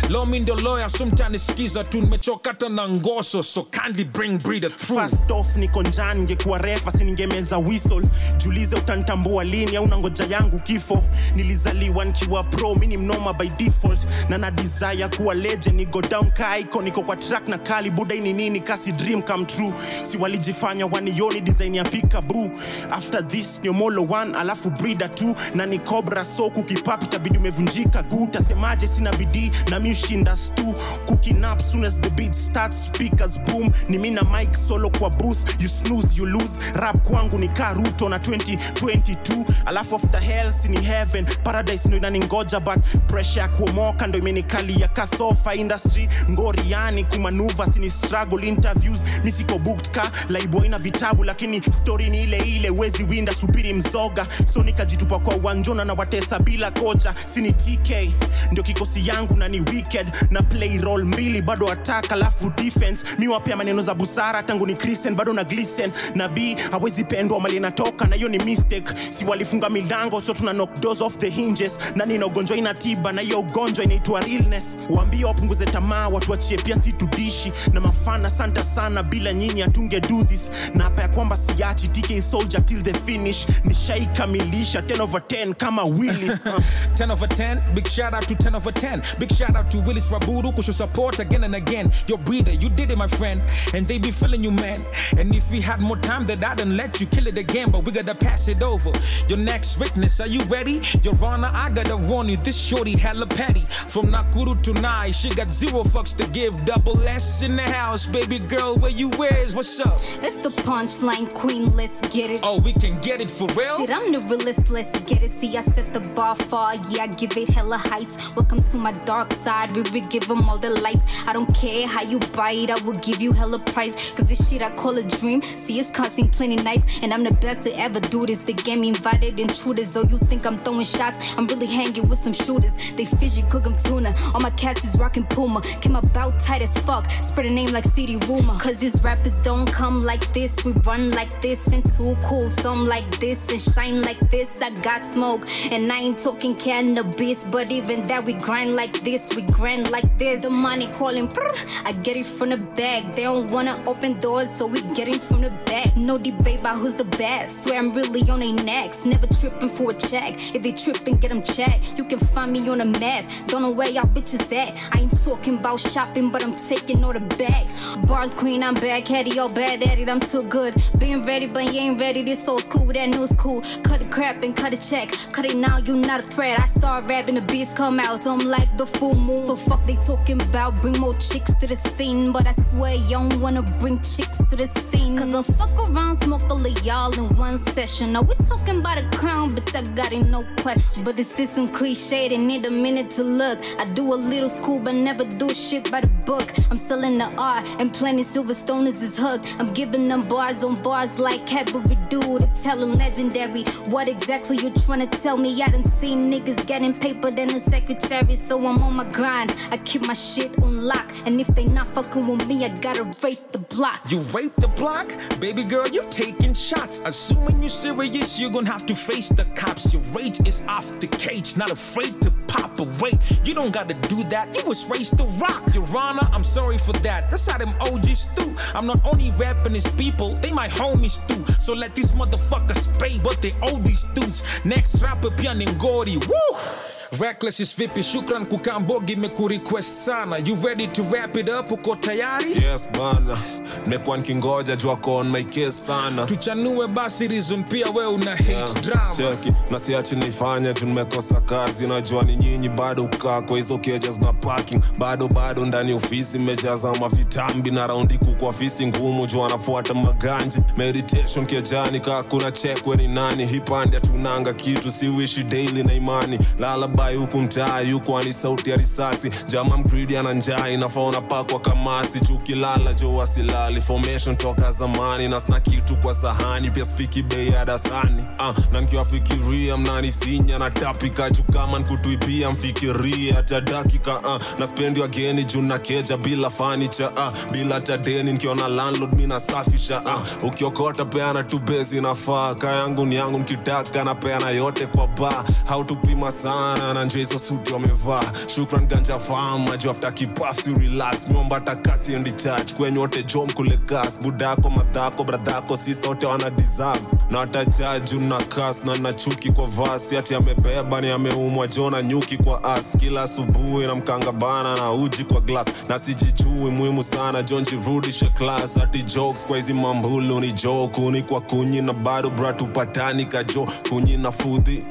Lo mi ndo lawyer, sometimes skiza tu nimechokata na ngoso, so kindly bring breeder through. First off niko njaa, ningekuwa refa si ningemeza whistle. Julize utanitambua lini au nangoja yangu kifo. Nilizaliwa nikiwa pro, mimi ni mnoma by default, na na desire kuwa legend. Ni go down ka icon, niko kwa track na kali buda ni nini kasi dream come true. Si walijifanya wanioni design ya pika bru. After this ni Omolo 1 alafu breeder 2 na ni Cobra so kukipapi tabidi umevunjika. Guu. Tasemaje sina bidii na mi ushinda stu kukinap soon as the beat starts speakers boom. Ni mi na mic solo kwa booth you snooze you lose. Rap kwangu ni karuto na 2022 alafu after hell sini heaven. Paradise ndo inaningoja but pressure ya kuomoka ndo imenikalia. Kasofa industry ngoriani kumanuva sini struggle interviews. Misiko booked ka laiboy na vitabu lakini story ni ile ile wezi winda subiri mzoga. So nikajitupa kwa uwanjona na watesa bila kocha, sini tk ndio kikosi yangu na ni wicked. Na play role mbili bado ataka alafu defense. Mi wapea maneno za busara tangu ni christian bado na glisten. Na b hawezi pendwa mali inatoka na hiyo ni mistake. Si walifunga milango so tuna knock doors off the hinges. Na nina ugonjwa ina tiba na hiyo ugonjwa inaitwa realness. Waambie wapunguze tamaa watu wachie pia si tudishi. Na mafana santa sana bila nyinyi hatunge do this na hapa ya kwamba siachi tk soldier till the finish nishaikamilisha 10 over 10 kama willis uh. 10 over 10, big shout out to 10 over 10. Big shout out to Willis Raburu, cause your support again and again. Your breeder, you did it, my friend. And they be feeling you, man. And if we had more time, then I didn't let you kill it again. But we gotta pass it over. Your next witness, are you ready? Your honor, I gotta warn you, this shorty hella petty. From Nakuru to Nai, she got zero fucks to give. Double S in the house, baby girl, where you is? What's up? It's the punchline queen, let's get it. Oh, we can get it for real? Shit, I'm the realest, let's get it. See, I set the bar far, yeah, I give it hella heights. Welcome to my dark side, we will give them all the lights. I don't care how you bite, I will give you hella price. Cause this shit I call a dream. See, it's costing plenty nights, and I'm the best to ever do this. They get me invited intruders, oh, you think I'm throwing shots? I'm really hanging with some shooters. They fishy, cook 'em tuna. All my cats is rocking Puma. Came about tight as fuck, spread a name like CD Rumor. Cause these rappers don't come like this, we run like this, and too cool. Some like this, and shine like this. I got smoke, and I ain't talking cannabis, but even that we grind like this, we grind like this. The money calling, brr, I get it from the bag. They don't wanna open doors, so we get it from the back. No debate about who's the best. Swear I'm really on their necks, never tripping for a check. If they tripping, get them checked. You can find me on the map. Don't know where y'all bitches at. I ain't talking about shopping, but I'm taking all the bag. Bars queen, I'm bad caddy, all bad at it. I'm too good. Being ready, but you ain't ready. This old school, that new's school. Cut the crap and cut a check. Cut it now, you not a threat. I start rapping, the beats come out, so I'm like the full moon. So fuck they talking about, bring more chicks to the scene. But I swear you don't wanna bring chicks to the scene. Cause I'll fuck around, smoke all of y'all in one session. Now we talking about a crown, bitch, I got it, no question. But this is some cliche, they need a minute to look. I do a little school, but never do shit by the book. I'm selling the art, and plenty Silverstone is his hook. I'm giving them bars on bars like Cadbury Dude. It's telling legendary. What exactly you trying to tell me? I done seen niggas getting paper than a secretary, so I'm on my grind. I keep my shit on lock, and if they not fucking with me, I gotta rape the block. You rape the block? Baby girl, you taking shots. Assuming you serious, you're gonna have to face the cops. Your rage is off the cage, not afraid to pop away. You don't gotta do that, you was raised to rock. Your Honor, I'm sorry for that. That's how them OGs do. I'm not only rapping these people, they my homies too. So let these motherfuckers pay what they owe these dudes. Next rapper pia ni ngori. Woo! Reckless is vipi, shukran kukambogi imekurequest sana. You ready to wrap it up? Uko tayari? yes bana. Nimekuwa nikingoja juu ako on my case sana. Tuchanue basi reason pia we una hate drama. cheki. Na siachi nifanye tu nimekosa kazi. Najua ni nyinyi bado ukaa kwa hizo cages na parking. Bado bado ndani ofisi mejaza mavitambi na raundi kuku ofisi ngumu. Juu anafuata maganji. Meditation kejani, kaa kuna chekwe ni nani. Hipandi atunanga kitu siwishi daily na imani. Lala bai huku mtaa yuko ani sauti ya risasi. Jama mkridi ana njaa inafaa unapakwa kamasi. Chukilala jo wasilali formation toka zamani na sina kitu kwa sahani. Pia sifiki bei ya dasani. Uh, na nkiwafikiria mnanisinya na tapika. Juu kama nkutuipia mfikiria hata dakika. Uh, na spendi wageni juu na keja bila fanicha uh, bila tadeni nkiona landlord mi nasafisha. Uh, ukiokota peana tu bezi nafaa ka yangu ni yangu mkitaka na peana yote kwa ba hautupima sana na njo hizo suti wamevaa. Shukran ganja fam juu afta kipaf si relax. Miomba takasi endi church kwenyote jom kule gas. Budako madhako bradhako sista wote wana deserve. Na tajaji na kas na na chuki kwa vasi. Ati amebeba ni ameumwa jona nyuki kwa as kila asubuhi na mkanga bana na uji kwa glass. Na sijijui muhimu sana jo jirudishe class. Ati jokes kwa hizi mambulu ni jokuni kwa kunyi na bado bratupatani kajo kunyi na fudhi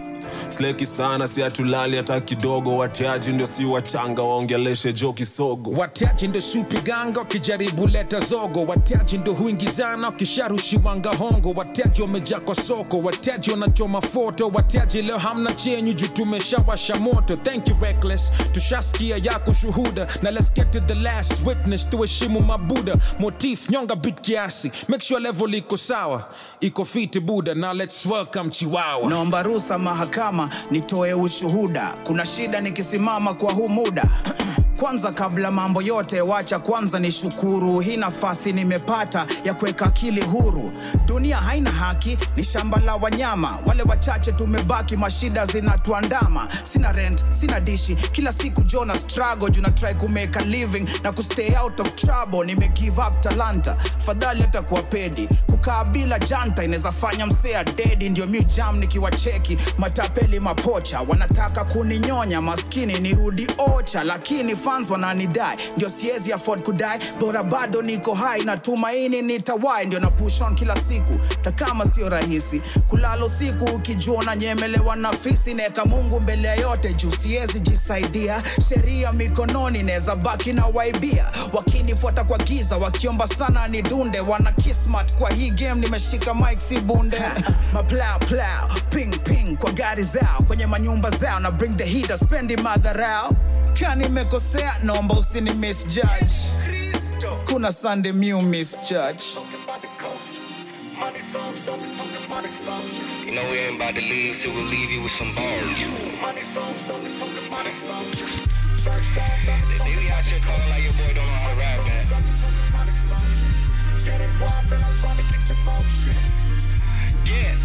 sleki sana si atulali hata kidogo. Watiaji ndio si wachanga waongeleshe jo kisogo. Watiaji ndo supiganga wakijaribu leta zogo. Watiaji ndo huingizana wakisharushiwanga hongo. Watiaji wamejaa kwa soko watiaji wanachoma foto. Watiaji leo hamna chenyu juu tumeshawasha moto. Thank you reckless. Tushaskia yako shuhuda na let's get to the last witness. Tuheshimu mabuda. Motif nyonga bit kiasi. Make sure level iko sawa. Iko fiti buda now let's welcome chiwawa naomba ruhusa mahakama nitoe ushuhuda. Kuna shida nikisimama kwa huu muda. Kwanza kabla mambo yote wacha kwanza ni shukuru hii nafasi nimepata ya kuweka akili huru. Dunia haina haki ni shamba la wanyama. Wale wachache tumebaki mashida zinatuandama. Sina rent sina dishi. Kila siku jona struggle juna try kumeka living na kustay out of trouble. Nime give up talanta. Fadhali hata kuwa pedi. Kukaa bila janta inaweza fanya msea dedi ndio mi jam nikiwacheki matapeli mapocha wanataka kuninyonya maskini nirudi ocha lakini fans wananidai ndio siezi afford kudai bora bado niko hai na tumaini nitawai ndio na push on kila siku takama sio rahisi. Kulalo siku ukijua unanyemelewa na fisi naeka mungu mbele ya yote juu siezi jisaidia. Sheria mikononi naweza baki na waibia. Wakinifuata kwa giza wakiomba sana ni dunde wana kismat kwa hii game nimeshika mic si bunde. Maplau plau ping ping kwa gari zao kwenye manyumba zao na bring the heater spendi madharao ka nimekosea? Naomba usini misjudge kuna sunday mu misjudge You know we ain't about to leave, so we'll leave you with some bars. They be out here calling like your boy don't know how to rap, man. Yeah.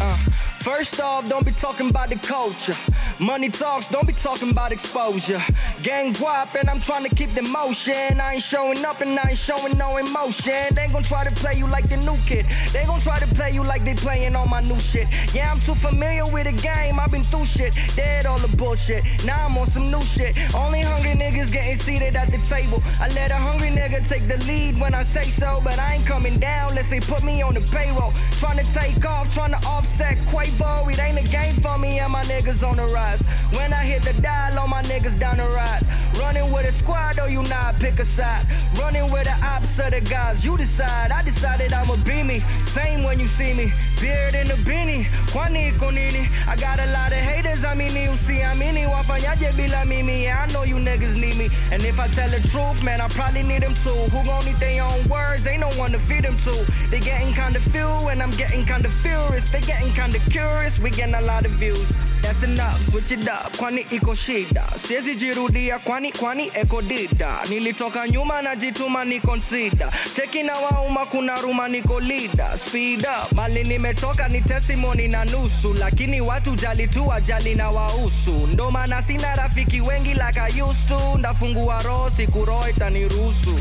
Uh, first off, don't be talking about the culture. Money talks, don't be talking about exposure. Gang guap, and I'm trying to keep the motion. I ain't showing up and I ain't showing no emotion. They gon' try to play you like the new kid. They gon' try to play you like they playing on my new shit. Yeah, I'm too familiar with the game. I've been through shit, dead all the bullshit. Now I'm on some new shit. Only hungry niggas getting seated at the table. I let a hungry nigga take the lead when I say so, but I ain't coming down unless they put me on the payroll. Trying to take off, trying to offset Quavo. It ain't a game for me and my niggas on the rise. When I hit the dial, all my niggas down the ride. Running with a squad, or you not pick a side. Running with the ops of the guys, you decide. I decided I'ma be me. Same when you see me. Beard in the beanie, kwani iko nini? I got a lot of haters, I mean you see I'm in wafanyaje bila mimi. I know you niggas need me. And if I tell the truth, man, I probably need them too. Who gon' need their own words? Ain't no one to feed them to. They getting kinda few, and I'm getting kinda furious. They getting kinda curious, we getting a lot of views. That's enough, switch it up, kwani iko shida. Siwezi jirudia, kwani kwani eko dida. Nilitoka nyuma na jituma ni consider. Cheki na wauma kuna ruma niko leader. Speed up, mali nimetoka ni testimony na nusu. Lakini watu jali tu ajali na wausu. Ndo maana sina rafiki wengi like I used to. Ndafungua roho siku roho itaniruhusu.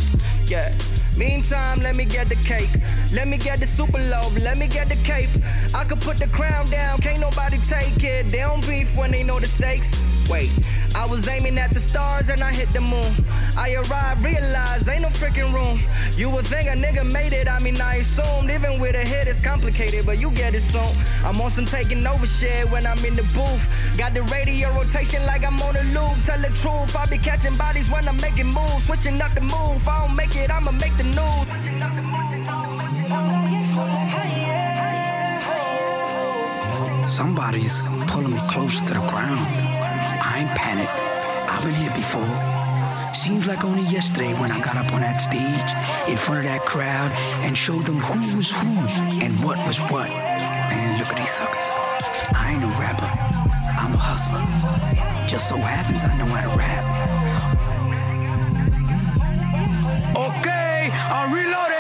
Yeah. Meantime, let me get the cake. Let me get the super love. Let me get the cape. I could put the crown down. Can't nobody take it. They don't beef when they know the stakes. Wait, I was aiming at the stars and I hit the moon. I arrived, realized ain't no freaking room. You would think a nigga made it, I mean, I assumed. Even with a hit, it's complicated, but you get it soon. I'm on some taking over shit when I'm in the booth. Got the radio rotation like I'm on a loop. Tell the truth, I be catching bodies when I'm making moves. Switching up the move, if I don't make it, I'ma make the news. Somebody's pulling me close to the ground. I ain't panicked. I've been here before. Seems like only yesterday when I got up on that stage in front of that crowd and showed them who was who and what was what. Man, look at these suckers. I ain't no rapper. I'm a hustler. Just so happens I know how to rap. Okay, I'm reloaded.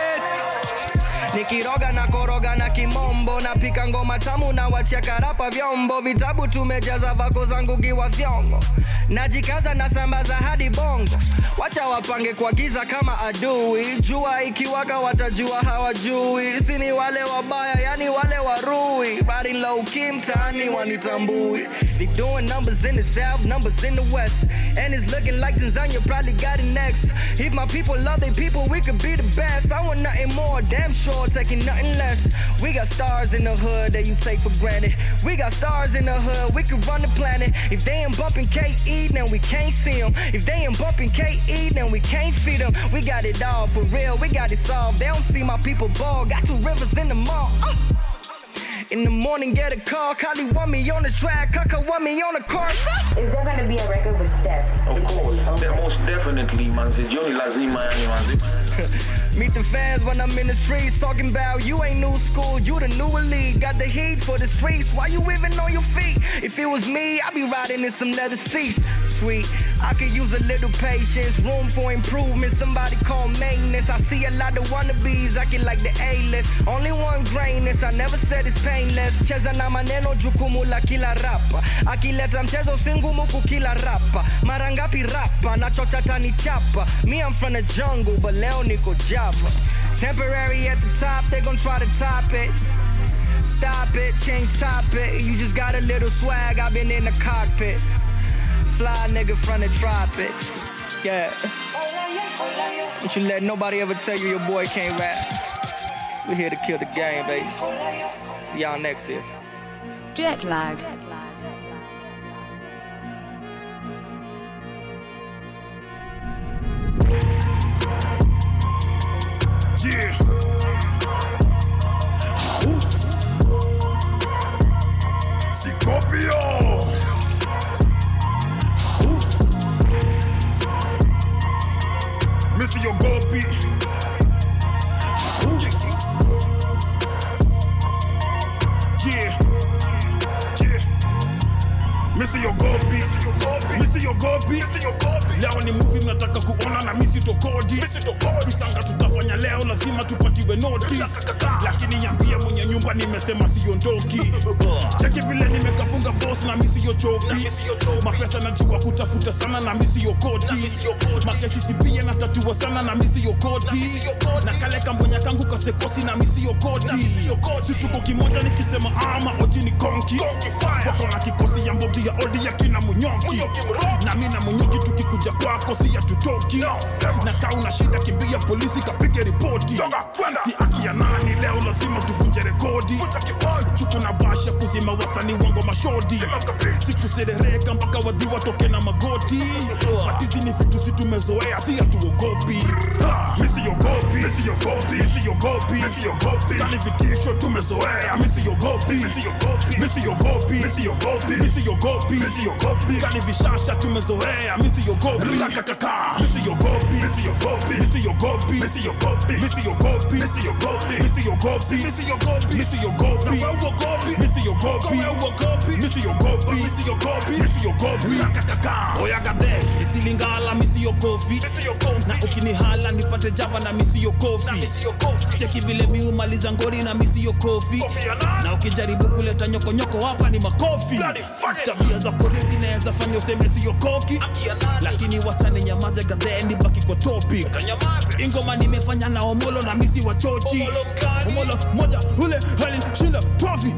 Nikiroga na koroga na kimombo napika ngoma tamu na wachia karapa vyombo. Vitabu tumejaza vako zangu giwa vyongo. Najikaza na sambaza hadi bongo. Wacha wapange kwa giza kama adui. Jua ikiwaka watajua hawajui. Sini wale wabaya yani wale warui. Riding low wanitambui. They doing numbers in the south numbers in the west and it's looking like Tanzania probably got it next. If my people love their people we could be the best. I want nothing more damn sure taking nothing less. We got stars in the hood that you take for granted. We got stars in the hood we could run the planet. If they ain't bumping KE then we can't see them if they ain't bumping KE then we can't feed them we got it all for real we got it solved. They don't see my people ball. Got two rivers in the mall uh. In the morning, get a call. Kali want me on the track. Kaka want me on the course. Is there gonna be a record with Steph? Of course, okay. most definitely, man. Johnny lazima yani manzi. Meet the fans when I'm in the streets talking about you ain't new school, you the new elite. Got the heat for the streets. Why you even on your feet? If it was me, I'd be riding in some leather seats. Sweet, I could use a little patience, room for improvement. Somebody call maintenance. I see a lot of wannabes acting like the A-list. Only one greatness, I never said it's painless. Cheza na maneno jukumu la kila rapa. Akileta mchezo si kukila rapa. Mara ngapi. Me I'm from the jungle, but leo niko Temporary at the top, they gon' try to top it. Stop it, change topic. You just got a little swag, I've been in the cockpit. Fly nigga from the tropics. Yeah. Don't you let nobody ever tell you your boy can't rap. We're here to kill the game, baby. See y'all next year. Jet lag. Scorpio. Mr. Yogopi. Yeah. Yeah. Mr. Yogopi. Mr. Yogopi. Leo ni muvi mnataka kuona na misi tokodi visanga tutafanya leo lazima tupatiwe notice. Lakini yambie mwenye nyumba nimesema siondoki cheki vile nimekafunga boss na misi yochoki mapesa najiwa kutafuta sana na misi yokoti makesi sipia na tatua sana na misi yokoti na kale kambonya kangu kasekosi na misi situko si tuko kimoja nikisema ama oji ni konki. Wako na kikosi ya mbogi ya odi ya kina munyoki na mi na munyoki tukikuja kwako si ya tutoki na kaa una shida kimbia polisi kapige ripoti si aki ya nani leo lazima tuvunje rekodi chuku na basha kuzima wasani wango mashodi sikuserereka mpaka wadhi watoke na magoti patizi ni vitu si tumezoea si hatuogopi misiogopi misiogopi misiogopi misiogopi kani vitisho tumezoea misiogopi misiogopi misiogopi misiogopi misiogopi misiogopi kani vishasha tumezoea misiogopi lakakaka misiogopi misiogopi misiogopi misiogopi misiogopi misiogopi misiogopi misiogopi misiogopi misiogopi misiogopi misiogopi misiogopi lakakaka oyagade isilingala misiogopi na ukinihala nipate java na misiogopi cheki vile miumaliza ngori na misiogopi na ukijaribu kuleta nyokonyoko hapa ni makofi tabia za pozi zinaweza fanya useme mapoli siyo koki. Lakini wacha ninyamaze gadhee nibaki kwa topic. Ingoma nimefanya na omolo na misi wa chochi. Omolo moja ule alishinda trofi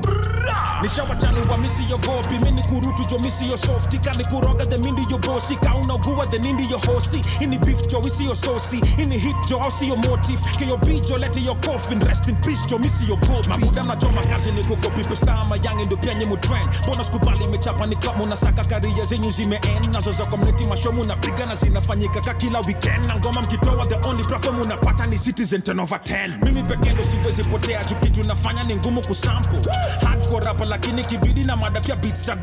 nishawachalua misiyogopi mini kurutu jo misiyosofti yobosi. de mindiyobosi kaunaugua de nindiyohosi ini beef jo isiyososi ini hit jo au siyo motif. Keyobijo lete yo coffin rest in peace jo misiyogopi mabuda mnachoma kazi nikukopi pestama yange ndo pyenye mutrend bona skubali imechapa ni klabu na saka karia zenyu zime zimeend nazo za community mashow zinafanyika ka kila weekend. Na ngoma mkitoa the only platform unapata ni citizen 10 over 10 mimi pekee siwezi potea juu nafanya ni ngumu kusample. Hardcore lakini kibidi na mada pia beats za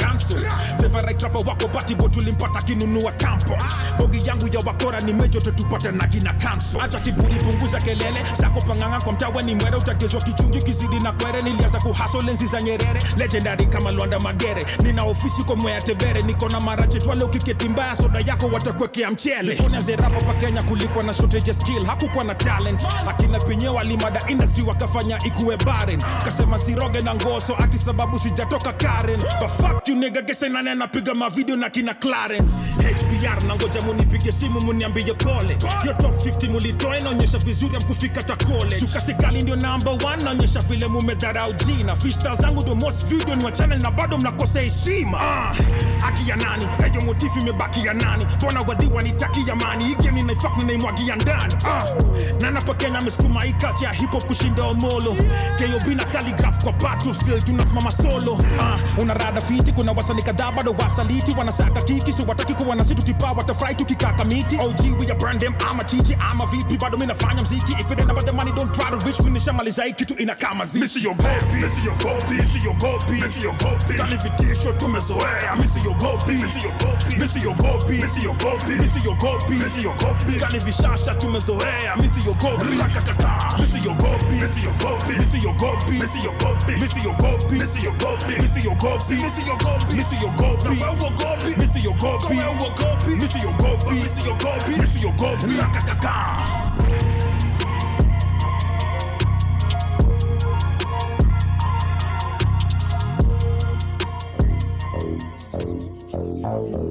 rapper wako batibo tulimpata kinunua tampons bogi yangu ya wakora ni mejo tutupate na kanso acha kiburi punguza kelele zako panganga kwa mtawe ni mwere utagezwa kichungi kizidi na kwere nilianza kuhaso lenzi za nyerere. Legendary kama lwanda magere nina ofisi kwa mwea tebere niko na marache twale ukiketi mbaya soda yako watakwekea mchele. California zerapo pa Kenya kulikuwa na shortage skill hakukuwa na talent. Akina penye walimada industry wakafanya ikuwe barren. Kasema siroge na ngoso ati sababu sijatoka Karen. But fuck you nigga gese nane napiga mavideo na kina Clarence? HBR na ngoja munipige simu muniambie pole. Yo top 50 mulitoa inaonyesha vizuri amkufika ta college. Tukasikali ndio number 1 naonyesha vile mumedharau jina. Fishta zangu ndio most video ni wa channel na bado mnakosa heshima. Uh, ya nani eyo motifu imebaki ya nani mbona wadhi wanitaki amani hii game ninaifak ninaimwagia ndani. Ah, na napo Kenya amesukuma hii culture ya hip hop kushinda omolo. KOB na Khaligraph kwa battlefield tunasimama solo. Ah, una rada fiti kuna wasani kadhaa bado wasaliti. Wanasaka kiki so wataki kuwa na situ kipaa watafurahi tukikaka miti. OG we are brand them ama chichi ama vipi bado mimi nafanya mziki. If it ain't about the money don't try to reach me. Nishamaliza hii kitu inakaa mazishi Misi yogopi, misi yogopi, misi yogopi, misi yogopi. Kani vitisho tumezoea, misi yogopi, misi yogopi, misi yogopi, misi yogopi, misi yogopi, misi yogopi. Kani vishasha tumezoea, misi yogopi, rakataka, misi yogopi, misi yogopi, misi yogopi, misi yogopi, misi yogopi, misi yogopi, misi yogopi, misi yogopi, misi yogopi, na wewe uogopi, misi yogopi, na wewe uogopi, misi yogopi, misi yogopi, misi Thank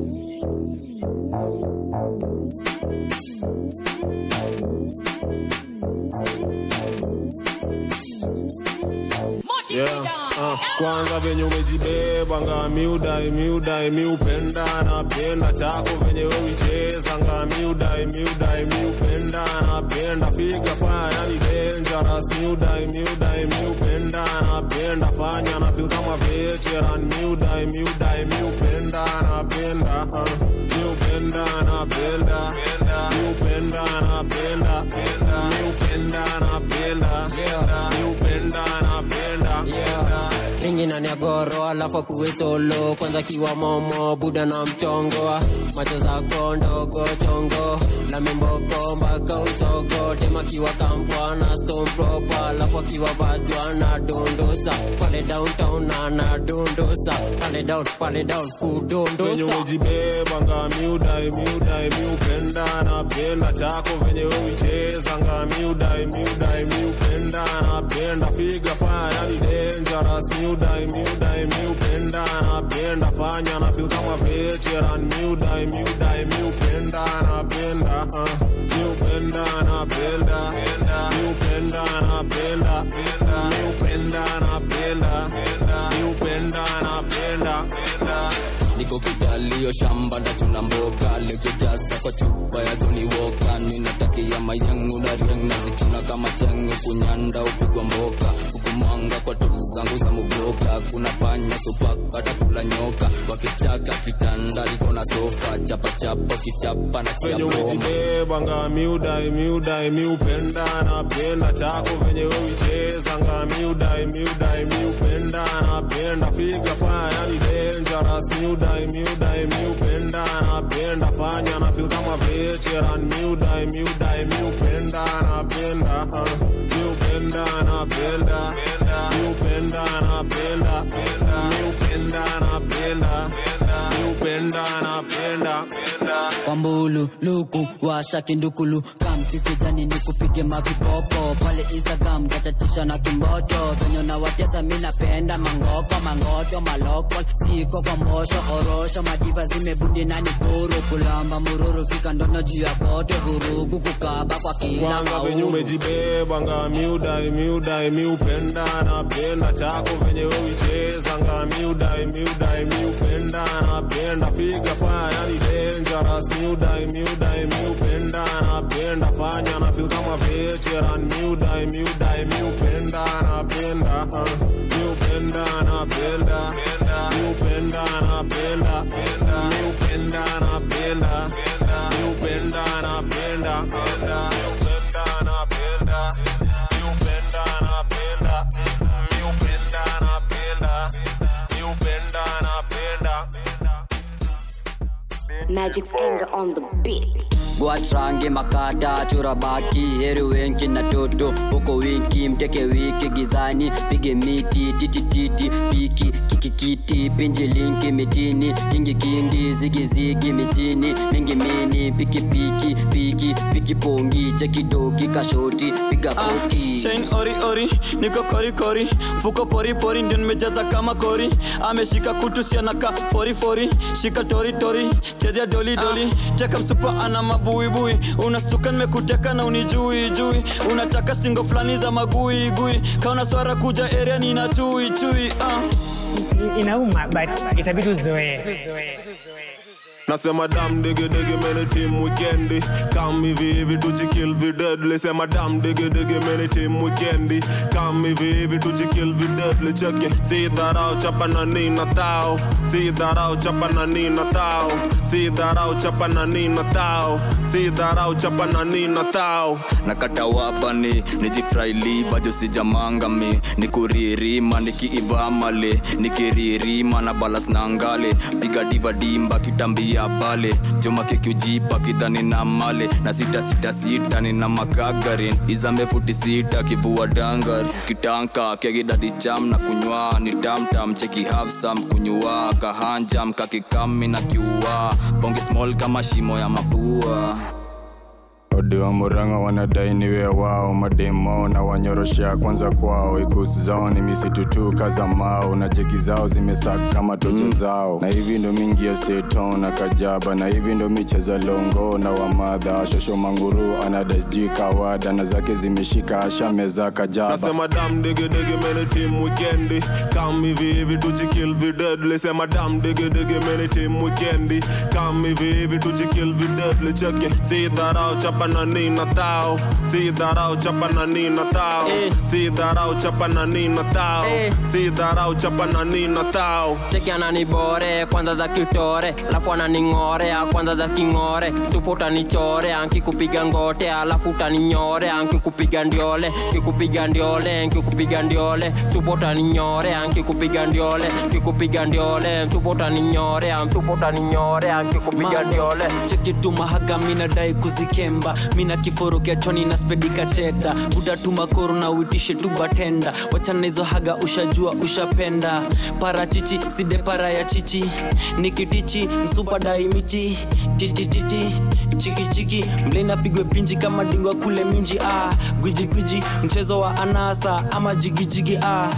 you. Yeah, uh, kwanza venye umejibeba nga miudai miudai miupenda napenda chako venye wewicheza nga miudai miudai miupenda napenda. Figa faya yani dangerous miudai miudai miupenda napenda. Fanya na feel kama veteran miudai miudai miupenda napenda uh, miupenda napenda miupenda napenda miupenda down, I've been down. You been down, I've down. Yeah. Ingina ni agoro alafu akuwe solo. Kwanza kiwa momo buda na mchongo. Macho zako ndogo chongo. Na mimboko mpaka usogo. Tema kiwa kampwa na stone proper. Alafu akiwa vajwa na dondosa. Pale downtown na na dondosa. Pale down pale down venye kudondosa umejibeba nga miudai miudai miupenda napenda chako venye wewicheza nga miudai miudai miupenda napenda figa fire yani dangerous miudai new dime, new dime, new penda napenda fanya na feel kama veteran. New dime, new dime, new penda napenda uh, new penda napenda new penda napenda new penda napenda new penda napenda niko kitalio shamba ndachuna mboga lejojaza kwa chupa ya Johnny Walker. Ninatakia mayangu na riang nazichuna kama chengu kunyanda upigwa mboka. Hukumwanga kwa tu zangu za muboka kuna panya supaka takula nyoka. Wakichaka kitanda liko na sofa. Chapachapa kichapa na chia venye broma umejibeba nga miudai miudai miupenda napenda chako venye wewicheza nga miudai miudai miupenda napenda. Figa fanya yani dangerous miudai daimiu daimiu penda napenda fanya na feel miu daimiu miupenda napenda kwambulu luku washa kindukulu. Kamti kijani ni kupige mavipopo pale instagram gatatisha na kimboto. Venye na watesa mi napenda mangoko mangoto maloko. Siko kwa mbosho orosho madiva zimebundi nani kuru kulamba mururu fika ndono juu ya kote vurugu kukaba kwa kila venye mauru umejibeba nga miudai miudai miupenda napenda chako venye wewicheza nga miudai miudai miupenda napenda figa fanya yani dangerous. Miudai miudai miupenda napenda. Fanya na feel kama veteran. Miudai miudai miupenda napenda uh, miupenda napenda miupenda napenda miupenda napenda miupenda napenda miupenda Magic's anger on the beat. gwatrange makata chora baki. Heri wenki na toto huko winki mteke wiki gizani. Pige miti titititi piki. Kikikiti pinji linki mitini kingi kingi zigizigi mitini mingi mini piki piki piki. Piki pongi chekidoki kashoti piga ah, koti chain ori ori niko kori kori. Fuko pori pori ndio nimejaza kama kori. Ameshika kutu sianaka fori fori. Shika tori tori. Chezea doli doli. Teka msupa ana mabuibui unastuka nimekuteka na unijui jui. Unataka stingo fulani za magui gui. Kaona swara kuja area nina chui chui uh. inauma but itabidi uzoee nasema dam dege dege mene tim wikendi kam hivi hivi tujikill videdli sema dam dege dege mene tim wikendi kam hivi hivi tujikill videdli cheke si dharau chapa na nina tao si dharau chapa na nina tao si dharau chapa na nina tao si dharau chapa na nina tao nakata wapani nijifrailiva josijamangami nikuririma nikiivamale. Nikiririma na balas na piga diva dimba kitambia pale joma kekiujipa kidhani na male. Na sita sita sita nina makagarin. Izambe futi sita kivua dangari. Kitanka kegidadi cham na kunywa. Ni tamtam cheki hafsam kunywa kahanjam kakikami na kiua. Bonge small kama shimo ya mapua odi wa muranga wanadai niwe wao mademo na wanyoroshea kwanza kwao. Ikusi zao ni misitu tu kaza mao na jeki zao zimesaka kama toche zao. Na hivi ndo mingi ya stay town na kajaba na hivi ndo micheza longo na wamadha shosho manguru anadasji kawada na zake zimeshika ashameza kajaba. Nasema dam dege dege mene team wikendi kam hivi hivi tujikill deadly, sema dam dege dege mene team wikendi kam hivi hivi tujikill deadly, cheke si dharau chapa na nina tao. Si dharau chapa na nina tao si dharau chapa na nina tao si dharau chapa na nina tao. Cheki ananibore kwanza za kitore. Alafu ananing'orea kwanza za king'ore. Supo utanichore ankikupiga ngote. Alafu utaninyore ankikupiga ndiole. Kikupiga ndiole nkikupiga ndiole. Supo utaninyore ankikupiga ndiole. Kikupiga ndiole msupo utaninyore msupo utaninyore ankikupiga ndiole. Cheki tu mahaga minadai kuzikemba mina kiforo kiachoni na spedika cheda buda tu na uitishe tu batenda. Wachana hizo haga ushajua ushapenda. Parachichi side para ya chichi. Nikitichi msupa daimichi titititi chikichiki mlena pigwe pinji kama dingwa kule minji ah. Gwijigwiji mchezo wa anasa ama jigijigi ah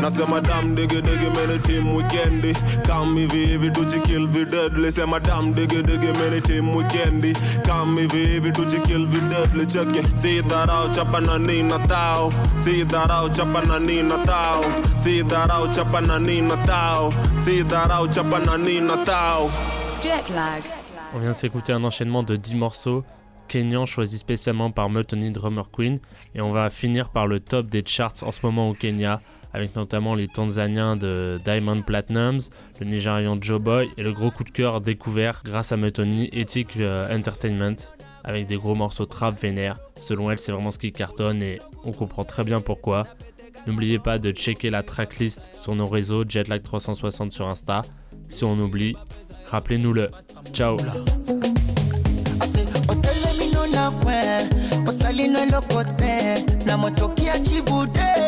nasema dam dege dege mene tim wikendi kam hivi hivi tujikill videdli sema dam dege dege mene tim wikendi kam hivi hivi tujikill videdli cheke si dharau chapa na nina tao si dharau chapa na nina tao si dharau chapa na nina tao si dharau chapa na nina tao Jet lag. On vient de s'écouter un enchaînement de 10 morceaux Kenyan choisis spécialement par Mutony Drummer Queen. Et on va finir par le top des charts en ce moment au Kenya avec notamment les Tanzaniens de Diamond Platinums, le Nigérian Joe Boy et le gros coup de cœur découvert grâce à Mutony, Ethic euh, Entertainment avec des gros morceaux trap vénère. Selon elle, c'est vraiment ce qui cartonne et on comprend très bien pourquoi. N'oubliez pas de checker la tracklist sur nos réseaux Jetlag 360 sur Insta. Si on oublie, rappelez-nous-le. Ciao. chibude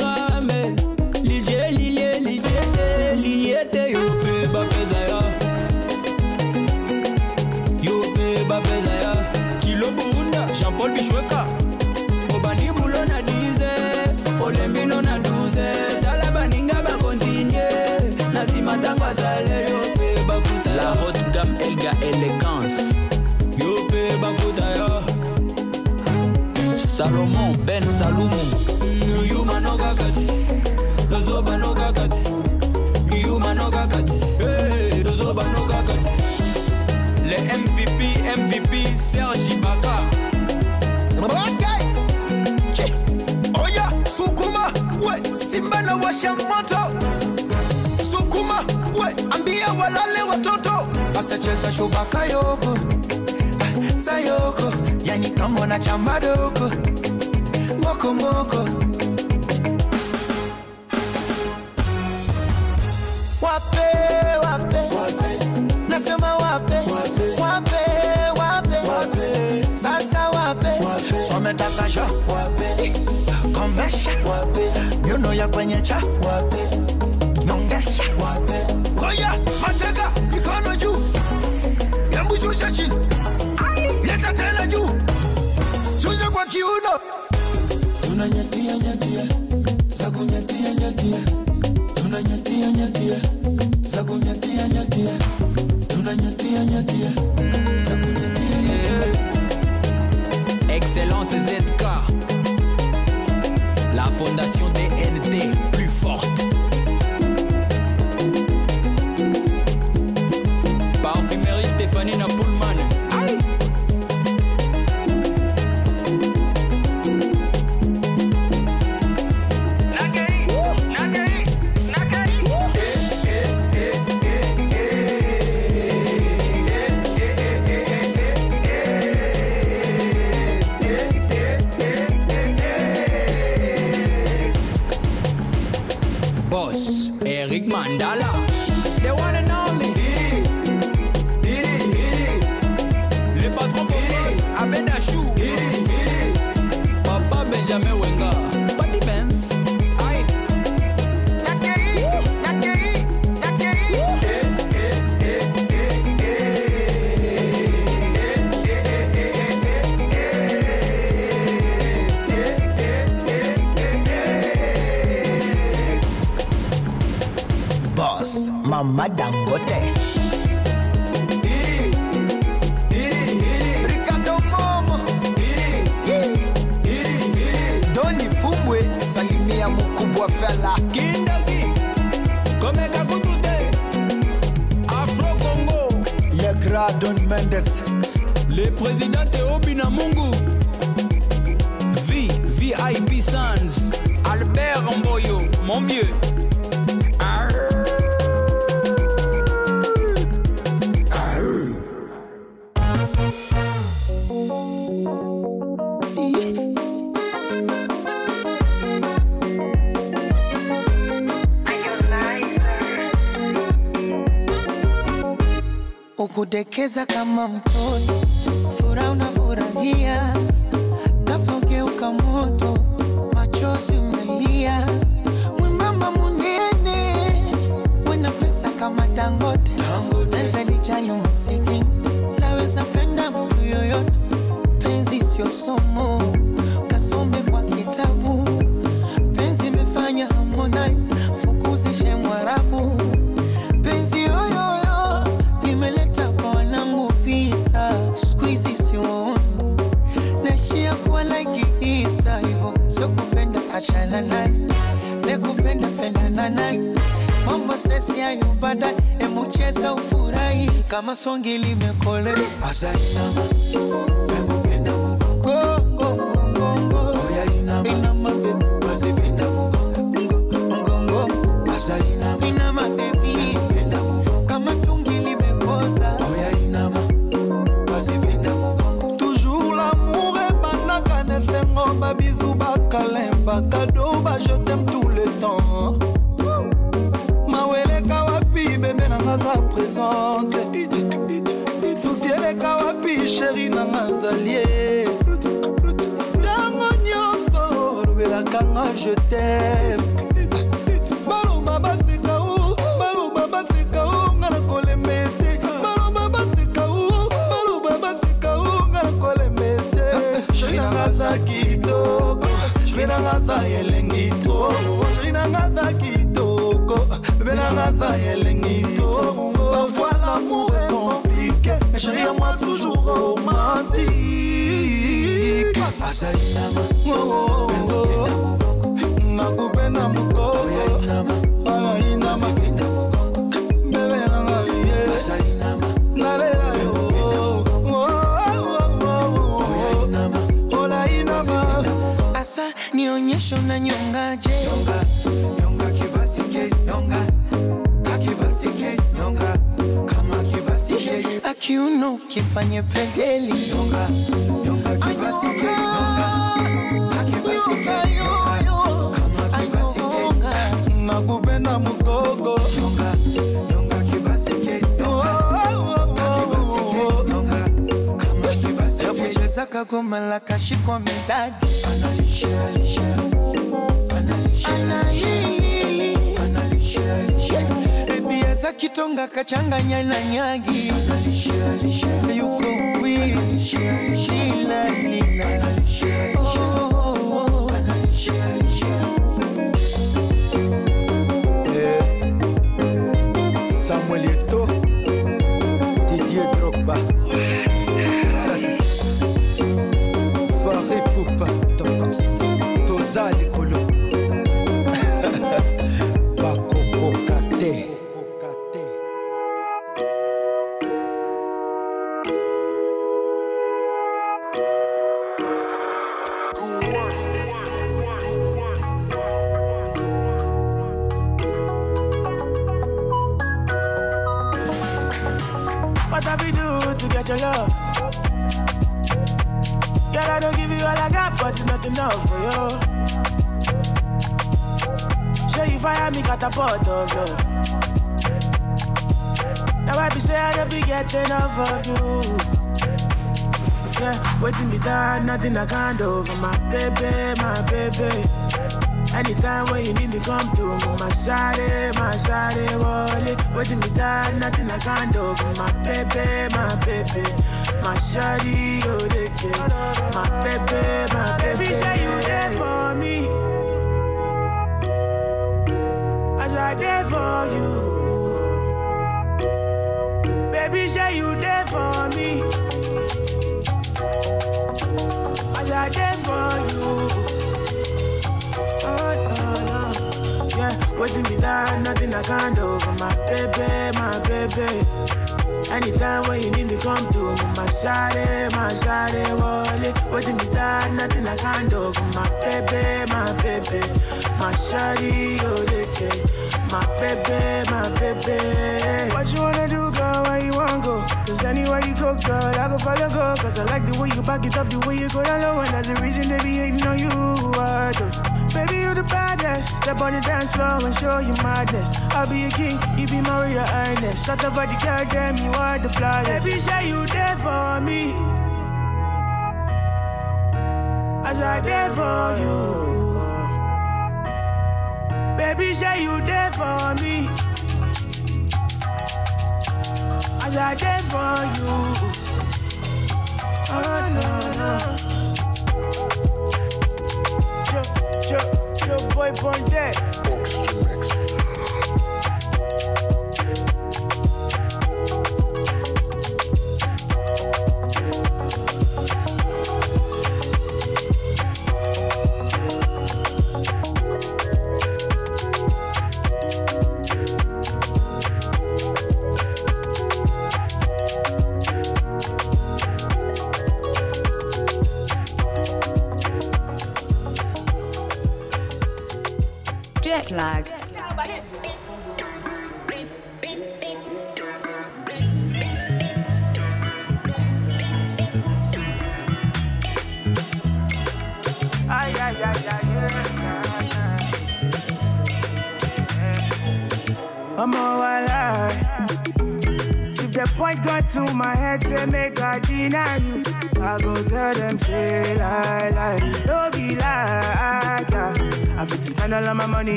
salomon ben salumu yuma no kakati lozoba no kakati yuma no kakati Hey, lozoba no kakati les MVP serge ibaka Okay. Chi. Oya, sukuma, we, simba na washa moto. Sukuma, we, ambia walale watoto. Basta cheza shubaka yoko. Ah, Sayoko, yani kama na chamba doko. mokomoko wape wape, wape. nasema wape. wape. Wape wape. Wape. Sasa wape, wape. swametakasha. Wape. Eh, Komesha wape. Nyuno ya kwenye cha. Wape. Excellence ZK. La fondation Mandala. Mama Dangote. Salimia mkubwa fela. Kindaki. Komeka kutute. Afro Congo. Le grand Don Mendes. Le président Théo Binamungu. V, VIP Sans. Albert Mboyo, mon vieux. Ukudekeza kama mtoto, furaha unafurahia, nafogeuka moto, machozi umelia, mwembamba munene, wena pesa kama Dangote, naweza lijali umasikini, naweza penda mtu yoyote, penzi sio somo, naye, nekupenda pendana naye, mambo sesi hayo baadaye, emu cheza ufurahi kama songi limekole asainama je t'aime. Baloba baseka o baloba baseka o nga na kolema ete baloba baseka o baloba baseka o nga na kolema ete sheri nanga za kitoko sheri nanga za elengi to sheri nanga za kitoko bebe nanga za elengi to parfois l'amour est compliqué mais chérie à moi toujours romantique. Asainama nakupenda na nyonga je nyonga, nyonga kibasike nyonga. Kakibasike nyonga. Kama kibasike akiuno kifanye pedeli nyonga, nyonga kibasike nyonga. Kakibasike nyonga kama kibasike nagube na mugogo nyonga, nyonga kibasike nyonga. Yakuchezaka kumalaka shikomidadi analisha alisha, alisha. Za kitonga kachanganya na nyagi. Yuko Samuel do for my baby, my baby. Anytime when you need me, come through. My shawty, my shawty, wallet. Waiting me down, nothing I can't do my baby, my baby. My shawty, Anytime when you need me, come to me, my shawty, my shawty, wallet. Waiting me down, nothing I can't do my baby, my baby. My shawty, oh, they. My baby, my baby. What you wanna do, girl? Where you wanna go? Cause anywhere you go, girl, I go follow, go. Cause I like the way you back it up, the way you go down low. And that's the reason they be hating on you. I Step on the dance floor and show you madness. I'll be a king, you be royal highness. Shut up, body, girl, damn, you are the flyest. Baby, say you there for me. As I there for you. Yo, boy,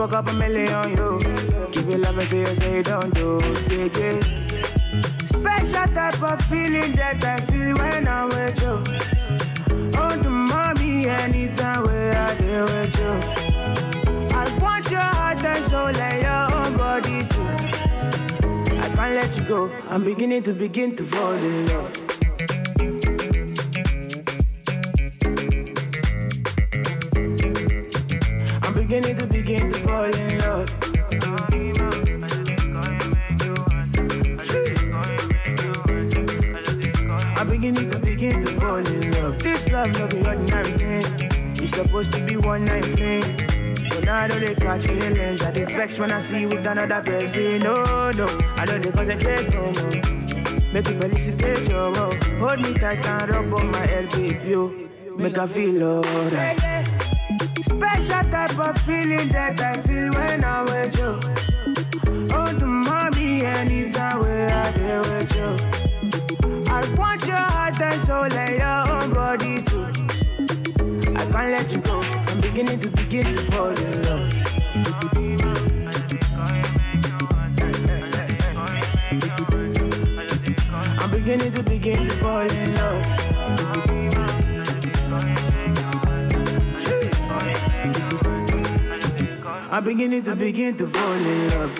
Spend a couple, couple million on you. Give you love until you say don't do, yeah, yeah. Special type of feeling that I feel when I'm with you. Oh, the mommy, anytime where I deal with you. I want your heart and soul and your own body too. I can't let you go. I'm beginning to begin to fall in love. I'm beginning to love. No be ordinary thing. You supposed to be one night fling. But now I know they catch feelings. I dey vex when I see with another person. No, no, I know they concentrate no more. Make you felicitate your love. Hold me tight and rub on my head, baby. Yo. Make I feel alright. Special type of feeling that I feel when I'm with you. Oh, the mommy, anytime where I there with you. I want your heart and soul and beginning to begin to fall in love. I'm beginning to begin to fall in love. I'm beginning to begin to fall in love.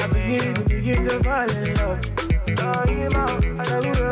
I'm beginning to begin to fall in love.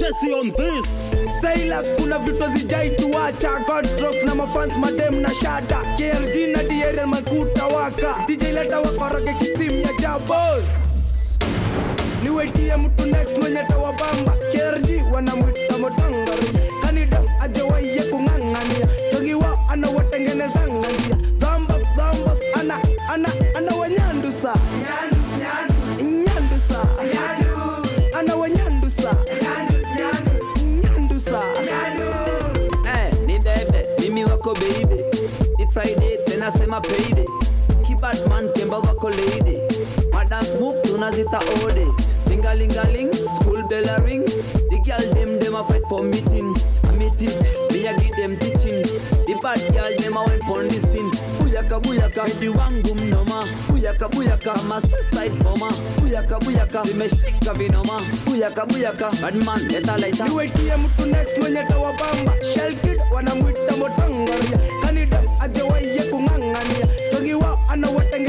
Jesse on this. Silas, kuna vitu zijaituacha Godstroke na mafans madem na shada. KRG na DRL makuta waka. DJ Lighter wakoroge kistim ya jabos niwetie mtu next mwenye tawabamba KRG wanamwita motangari. Kanida ajawaiye kung'ang'ania. Togiwa anawatengenezanga sema payday kibadman kemba wako lady. Madance move tunazita ode. Lingalingaling school bell a ring. The girl dem dem a fight for meeting. A meeting me a give them teaching. The bad girl dem a went for listen buyaka buyaka medi wangu mnoma buyaka buyaka ma suicide bomber. Buyaka buyaka vimeshika vinoma buyaka buyaka badman leta laita niwetie mtu next mwenye tawabamba shelkid wanamwita motangaria kanida ajawaiye kung'ang'ania togiwa anawatengenezanga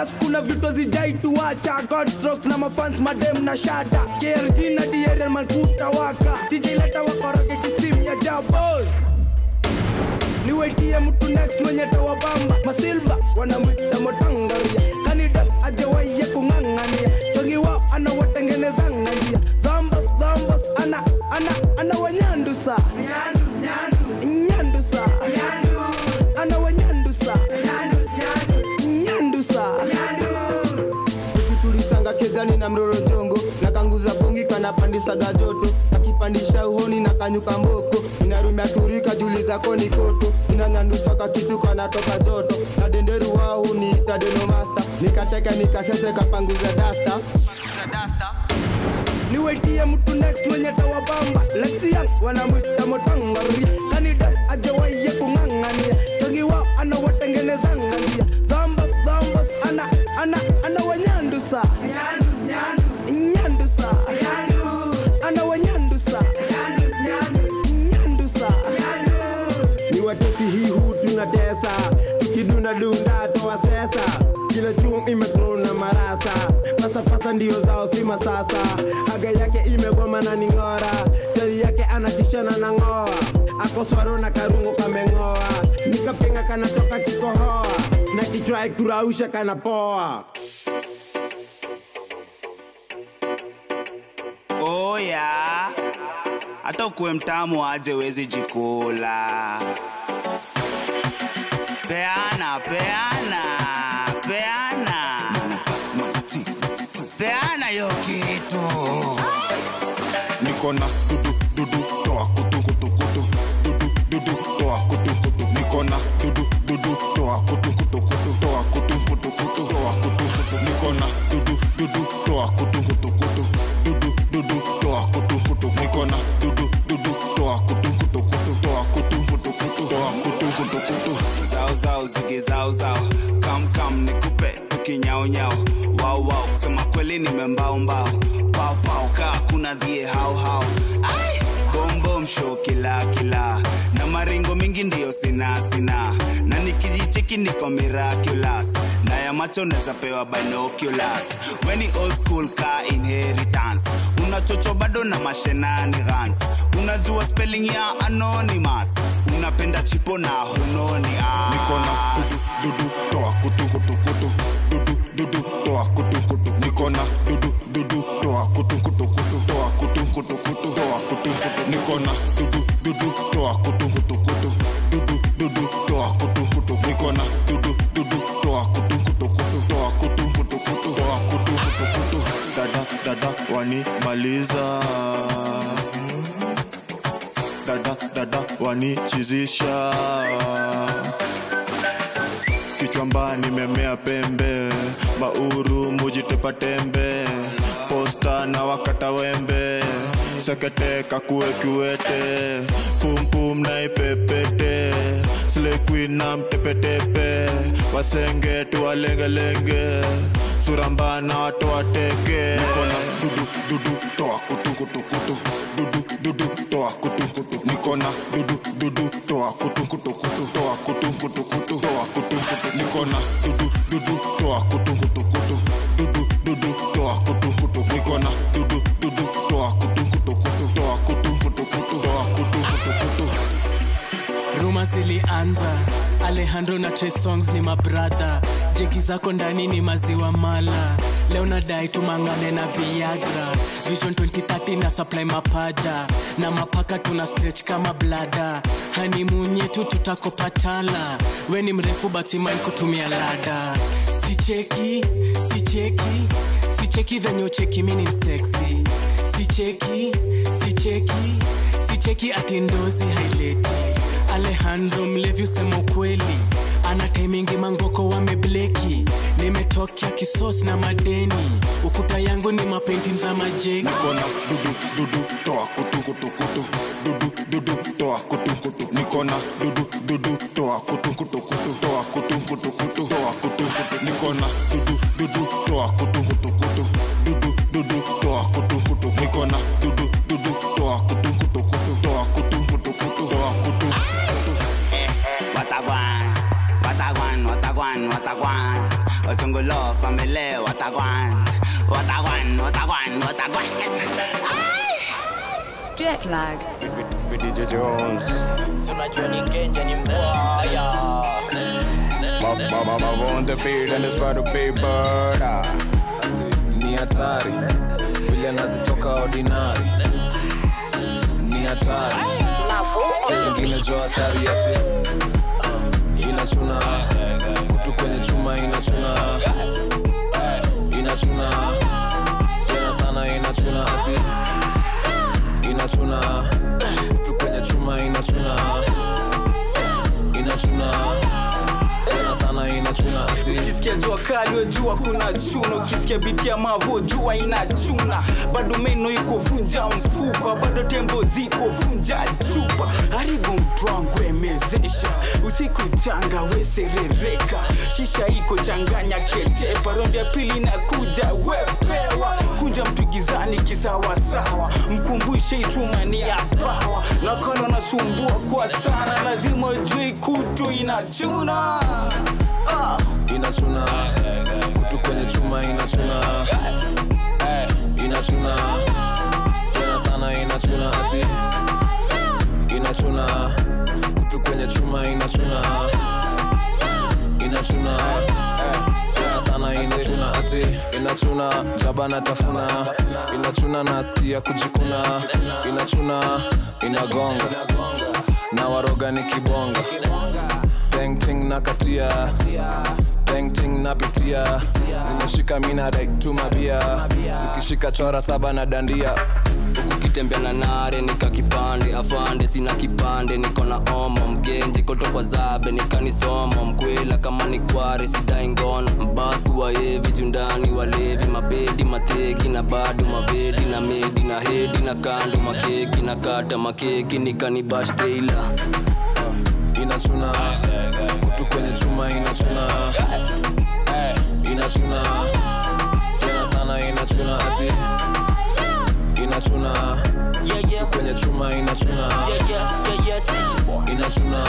Silas kuna vitu zijaituacha Godstroke na mafans madem na shada. KRG na DRL malkuta waka. DJ leta wakoroge kistim ya jabos. Niwaitie mtu next mwenye tawabamba. Masilva wanamwita motangaria kanyuka mboko inarumia turika juli zako ni koto. Inanyandusha kakitu kanatoka joto na denderu wao huniita denomasta nikateka nikasese kapanguza dasta. Niwetie mtu next mwenye tawabamba lesia wanamwita motangaria kanida ajawaiye kung'ang'ania togiwa anawatengenezanga tukidunda dunda toa sesa. Kila chum imetrona marasa. Pasapasa ndio zao sima sasa haga yake imegoma na ning'ora. Chali yake anatishana na ng'oa. Akoswaro na karungo kameng'oa. Nikapenga kanatoka kikohoa. Na kichwa kurausha kanapoa. Oya. Hata ukuwe mtamu aje wezi jikula peana peana. Peana peana yo kitu. Niko nyao wao wao. Kusema kweli nimembao mbao pao pao. Kaa kuna dhie hao hao. Ai! bom bom show kila kila. Na maringo mingi ndiyo sina sina. Na nikijicheki niko miraculous. Na ya macho naweza pewa binoculars. Weni old school ka inheritance. Una chocho bado na mashenanigans. Unajua spelling ya anonymous. Unapenda chipo na hunoni ah. niko na dudu kutu niko na dudu dudu toa kutu kutu kutu. Dudu dudu toa kutu kutu. Nikona dudu dudu toa kutu kutu kutu. Toa kutu kutu kutu. Toa kutu kutu kutu. Dada dada wanimaliza. Dada dada wanichizisha. Kichwamba nimemea pembe. Mauru mujitepa tembe. Posta na wakata wembe sekete kakue kiwete pumpum na ipepete slequin na mtepetepe wasenge tuwalengelenge. Surambana watu wateke nikona dudu dudu toa kutu kutu kutu. Dudu dudu toa kutu kutu. Nikona dudu dudu toa kutu kutu kutu. Toa kutu alejandro na Trey songs ni mabradha jeki zako ndani ni maziwa mala. Leo nadai tumangane na viagra. Vision 2030 na supply mapaja na mapaka tuna stretch kama blada hanimun tu tutakopatala we ni mrefu batiman kutumia lada sicheki sicheki sicheki venye ucheki mini mseksi sicheki sicheki sicheki atindozi haileti alejandro mlevi usema ukweli. Ana taimingi mangoko wamebleki. Nimetokea kisos na madeni. Ukuta yangu ni mapenti za majeki. Nikona dudu dudu toa kutu kutu kutu. Dudu dudu toa kutukutu niko nikona dudu dudu toa kutu kutu kutu. Toa kutu kutu kutu. Toa kutukutu niko nikona dudu dudu toa kutu Ochungulo, family, Watagwan. Watagwan, Watagwan, Watagwan. Jet lag. DJ Jones. Si unajua ni kenja ni mbwaya on the beat and it's about to be bird ni hatari. Vile anazitoka ordinary. Ni hatari. Ingine jo hatari yate uh, inachuna. Kutu kwenye chuma inachuna inachuna tena sana inachuna ati. Inachuna kutu kwenye chuma inachuna inachuna tena inachuna ati ukisikia jua kali wejua kuna chuna ukisikia biti ya mavo jua inachuna bado meno iko vunja mfupa. Bado tembo ziko vunja chupa. Haribu mtu wangu emezesha. Usiku changa weserereka shisha iko changanya ketepa rondi ya pili na kuja wepewa kunja mtu gizani kisawasawa mkumbushe itumani ni ya pawa. Nakolo nasumbua kwa sana. Lazima ujui kutu inachuna. Inachuna kutu kwenye chuma inachuna inachuna tena sana inachuna ati. Inachuna kutu kwenye chuma inachuna inachuna sana inachuna ati. Inachuna jabana tafuna inachuna nasikia kujikuna. Inachuna inagonga. Na waroga ni kibonga tengting na katia. Tengting na pitia. Zimeshika mina rektumabia zikishika chora saba na dandia. Ukitembea na nare nika kipande. Afande sina kipande. Niko na omo mgenje koto kwa zabe. Nikanisomo mkwela kama nikware sidai ngono. Mbasu waevi jundani walevi mabedi mateki na bado mavedi na medi na hedi na kando makeki na kata makeki. Nikanibash teila inachuna kutu kwenye chuma inachuna. Inachuna. Tena sana inachuna ati. Inachuna kutu kwenye chuma inachuna. Inachuna.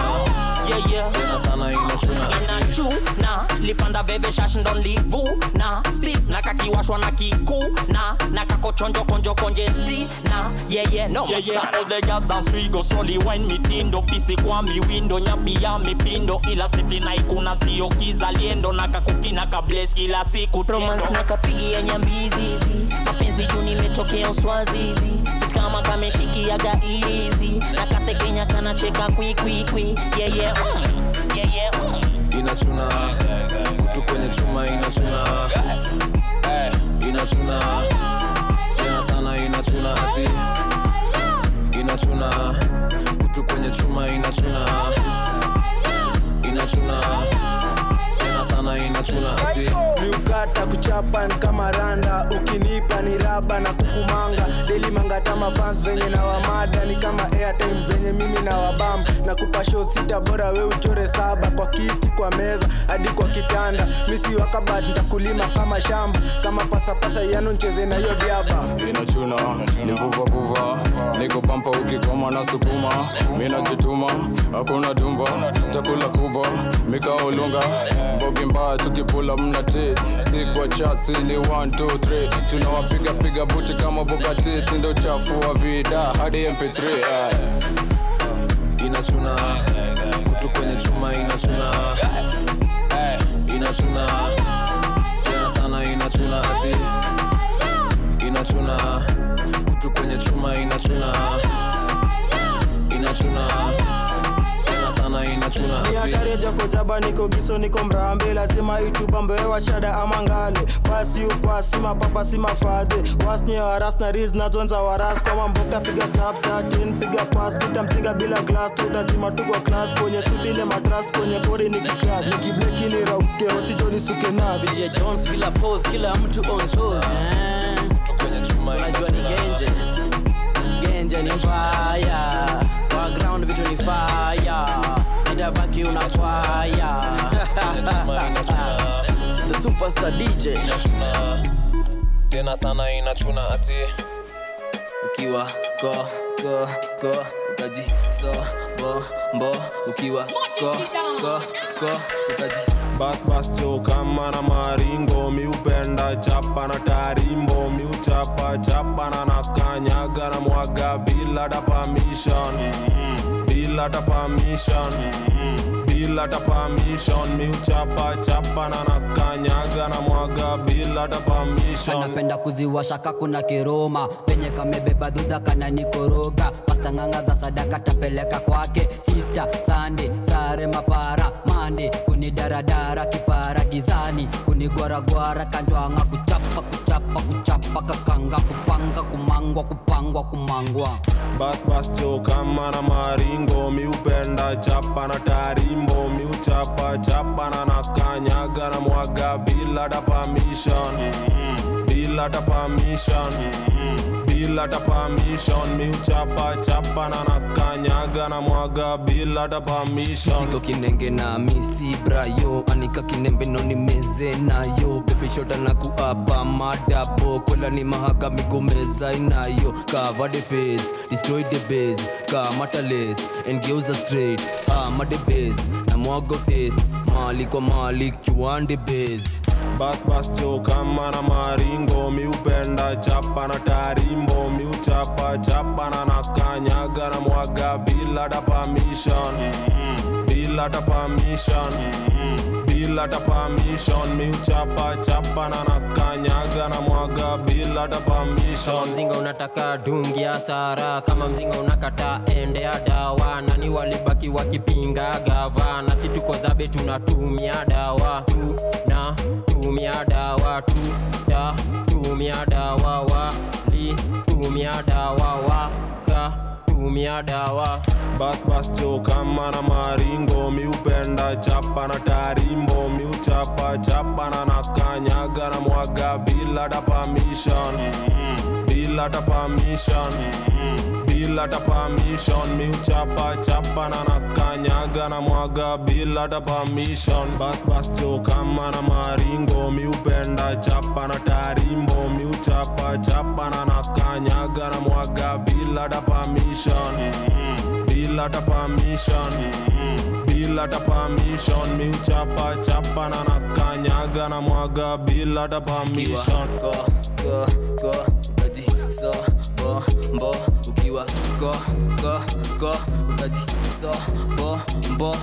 Tena sana inachuna. Ati inachuna lipanda veve shash ndo livuna sti na kakiwashwa na kikuna. Na kakochonjo konjo konje sti na yeye no Yeah, yeah, all the girls dance we go slowly wine mitindo fisi kwa miwindo nyabia mipindo ila siti na ikuna sio kizaliendo na kakukina kables kila siku romance na kapigia nyambizizi mapenzi juu nimetokea uswazizi Sit kama kameshikiaga izi na katekenya kanacheka kwikwikwi yeye mm, yeye mm. inachuna kutu kwenye chuma inachuna inachuna tena sana inachuna ati. Inachuna kutu kwenye chuma inachuna inachuna tena sana inachuna ati miukata kuchapa kama randa. Ukinipa ni raba na kukumanga. Deli mangatama fans venye na wamada ni kama airtime venye mimi na wabam na kupa sita bora we uchore saba. Kwa kiti kwa meza hadi kwa kitanda. Misi wakabat ntakulima kama shamba. Kama pasapasa yano ncheze na hiyo biaba inachuna ni vuvavuva niko pampa ukikoma na sukuma. Minajituma hakuna dumba. Chakula kubwa mikaolunga mbogi mbaya tukipula mnati sikwa chatsi ni 123 tunawapiga piga buti kama bukati sindo chafu wa vida. Hadi mp3 eh. inachuna kutu kwenye chuma inachuna Eh, inachuna tena sana inachuna ati. Inachuna kutu kwenye chuma inachuna inachuna sana inachuna ni ati hatari jako jaba niko giso niko mrambe. Lazima itupambewa shada ama ngale. Pasi upasi mapapa si mafadhe wasni waras na riz nazonza waras kama mbokta piga snapchatin piga pas tutamsinga bila glas tutazima tuko klas kwenye sutile matras kwenye pori nikiklas nikiblekini rauke wasijoni suke nas. DJ Jones bila pose kila mtu on toes kwenye chuma unajua ni genje. Genje ni mbaya kwa vitu ni fire itabaki unachwaya the superstar DJ tena sana inachuna ati. Ukiwa go go go ukaji so bo mbo ukiwa go go go ukaji. Bas bas cho kama na maringo miupenda chapa na tarimbo miuchapa chapa na nakanyaga na mwaga bila da permission. Bila da permission. Bila da permission. Miuchapa chapa na nakanyaga na mwaga. Bila da permission. Anapenda kuziwasha kakuna kiroma. Penye kamebeba dhudha kana nikoroga. Pasta ng'anga za sadaka tapeleka kwake. Sister sande sare mapara mande kunidaradara kipara gizani kunigwaragwara kanjwanga kuchapa kuchapa kuchapa kakanga kupanga kumangwa kupangwa kumangwa. Bas bas cho kama na maringo miupenda chapa na tarimbo miuchapa chapa na nakanyaga na mwaga bila da permission. Mm-hmm. Bila da permission mm-hmm. Bila da permission. Miuchapa chapa na nakanyaga na mwaga bila da permission. Siko kinenge na misi brayo anika kinembe no ni meze nayo. Bebishota na kuapa madabo kwela ni mahaga migomeza inayo. Cover the face destroy the base kamata lace engeuza straight ama the base. Na mwago taste mali kwa mali kiwande base. Bas bas cho kama na maringo miupenda chapa na tarimbo miuchapa chapa na nakanyaga na mwaga bila da permission. Bila da permission. Bila ta permission. Miuchapa chapa na nakanyaga na mwaga bila ta kama mzinga unataka dungi ya sara kama mzinga unakata endea dawa nani walibaki wakipinga gava? Na si tuko zabe tunatumia dawa tu na tumia dawa tu ta tumia dawa wali tumia dawa waka tumia dawa bas bas jo kama na maringo miupenda chapa na tarimbo miuchapa chapa na nakanyaga na mwaga bila ta permission bila ta permission bila ta permission miuchapa chapa na nakanyaga na mwaga bila ta permission bas bas jo kama na maringo miupenda chapa na tarimbo miuchapa chapa na nakanyaga na mwaga bila ta permission bila ta permission Bill, bila ta permission miuchapa chapa na nakanyaga na mwaga bila ta permission go go go so bo bo ukiwa go go go ukaji so bo mbo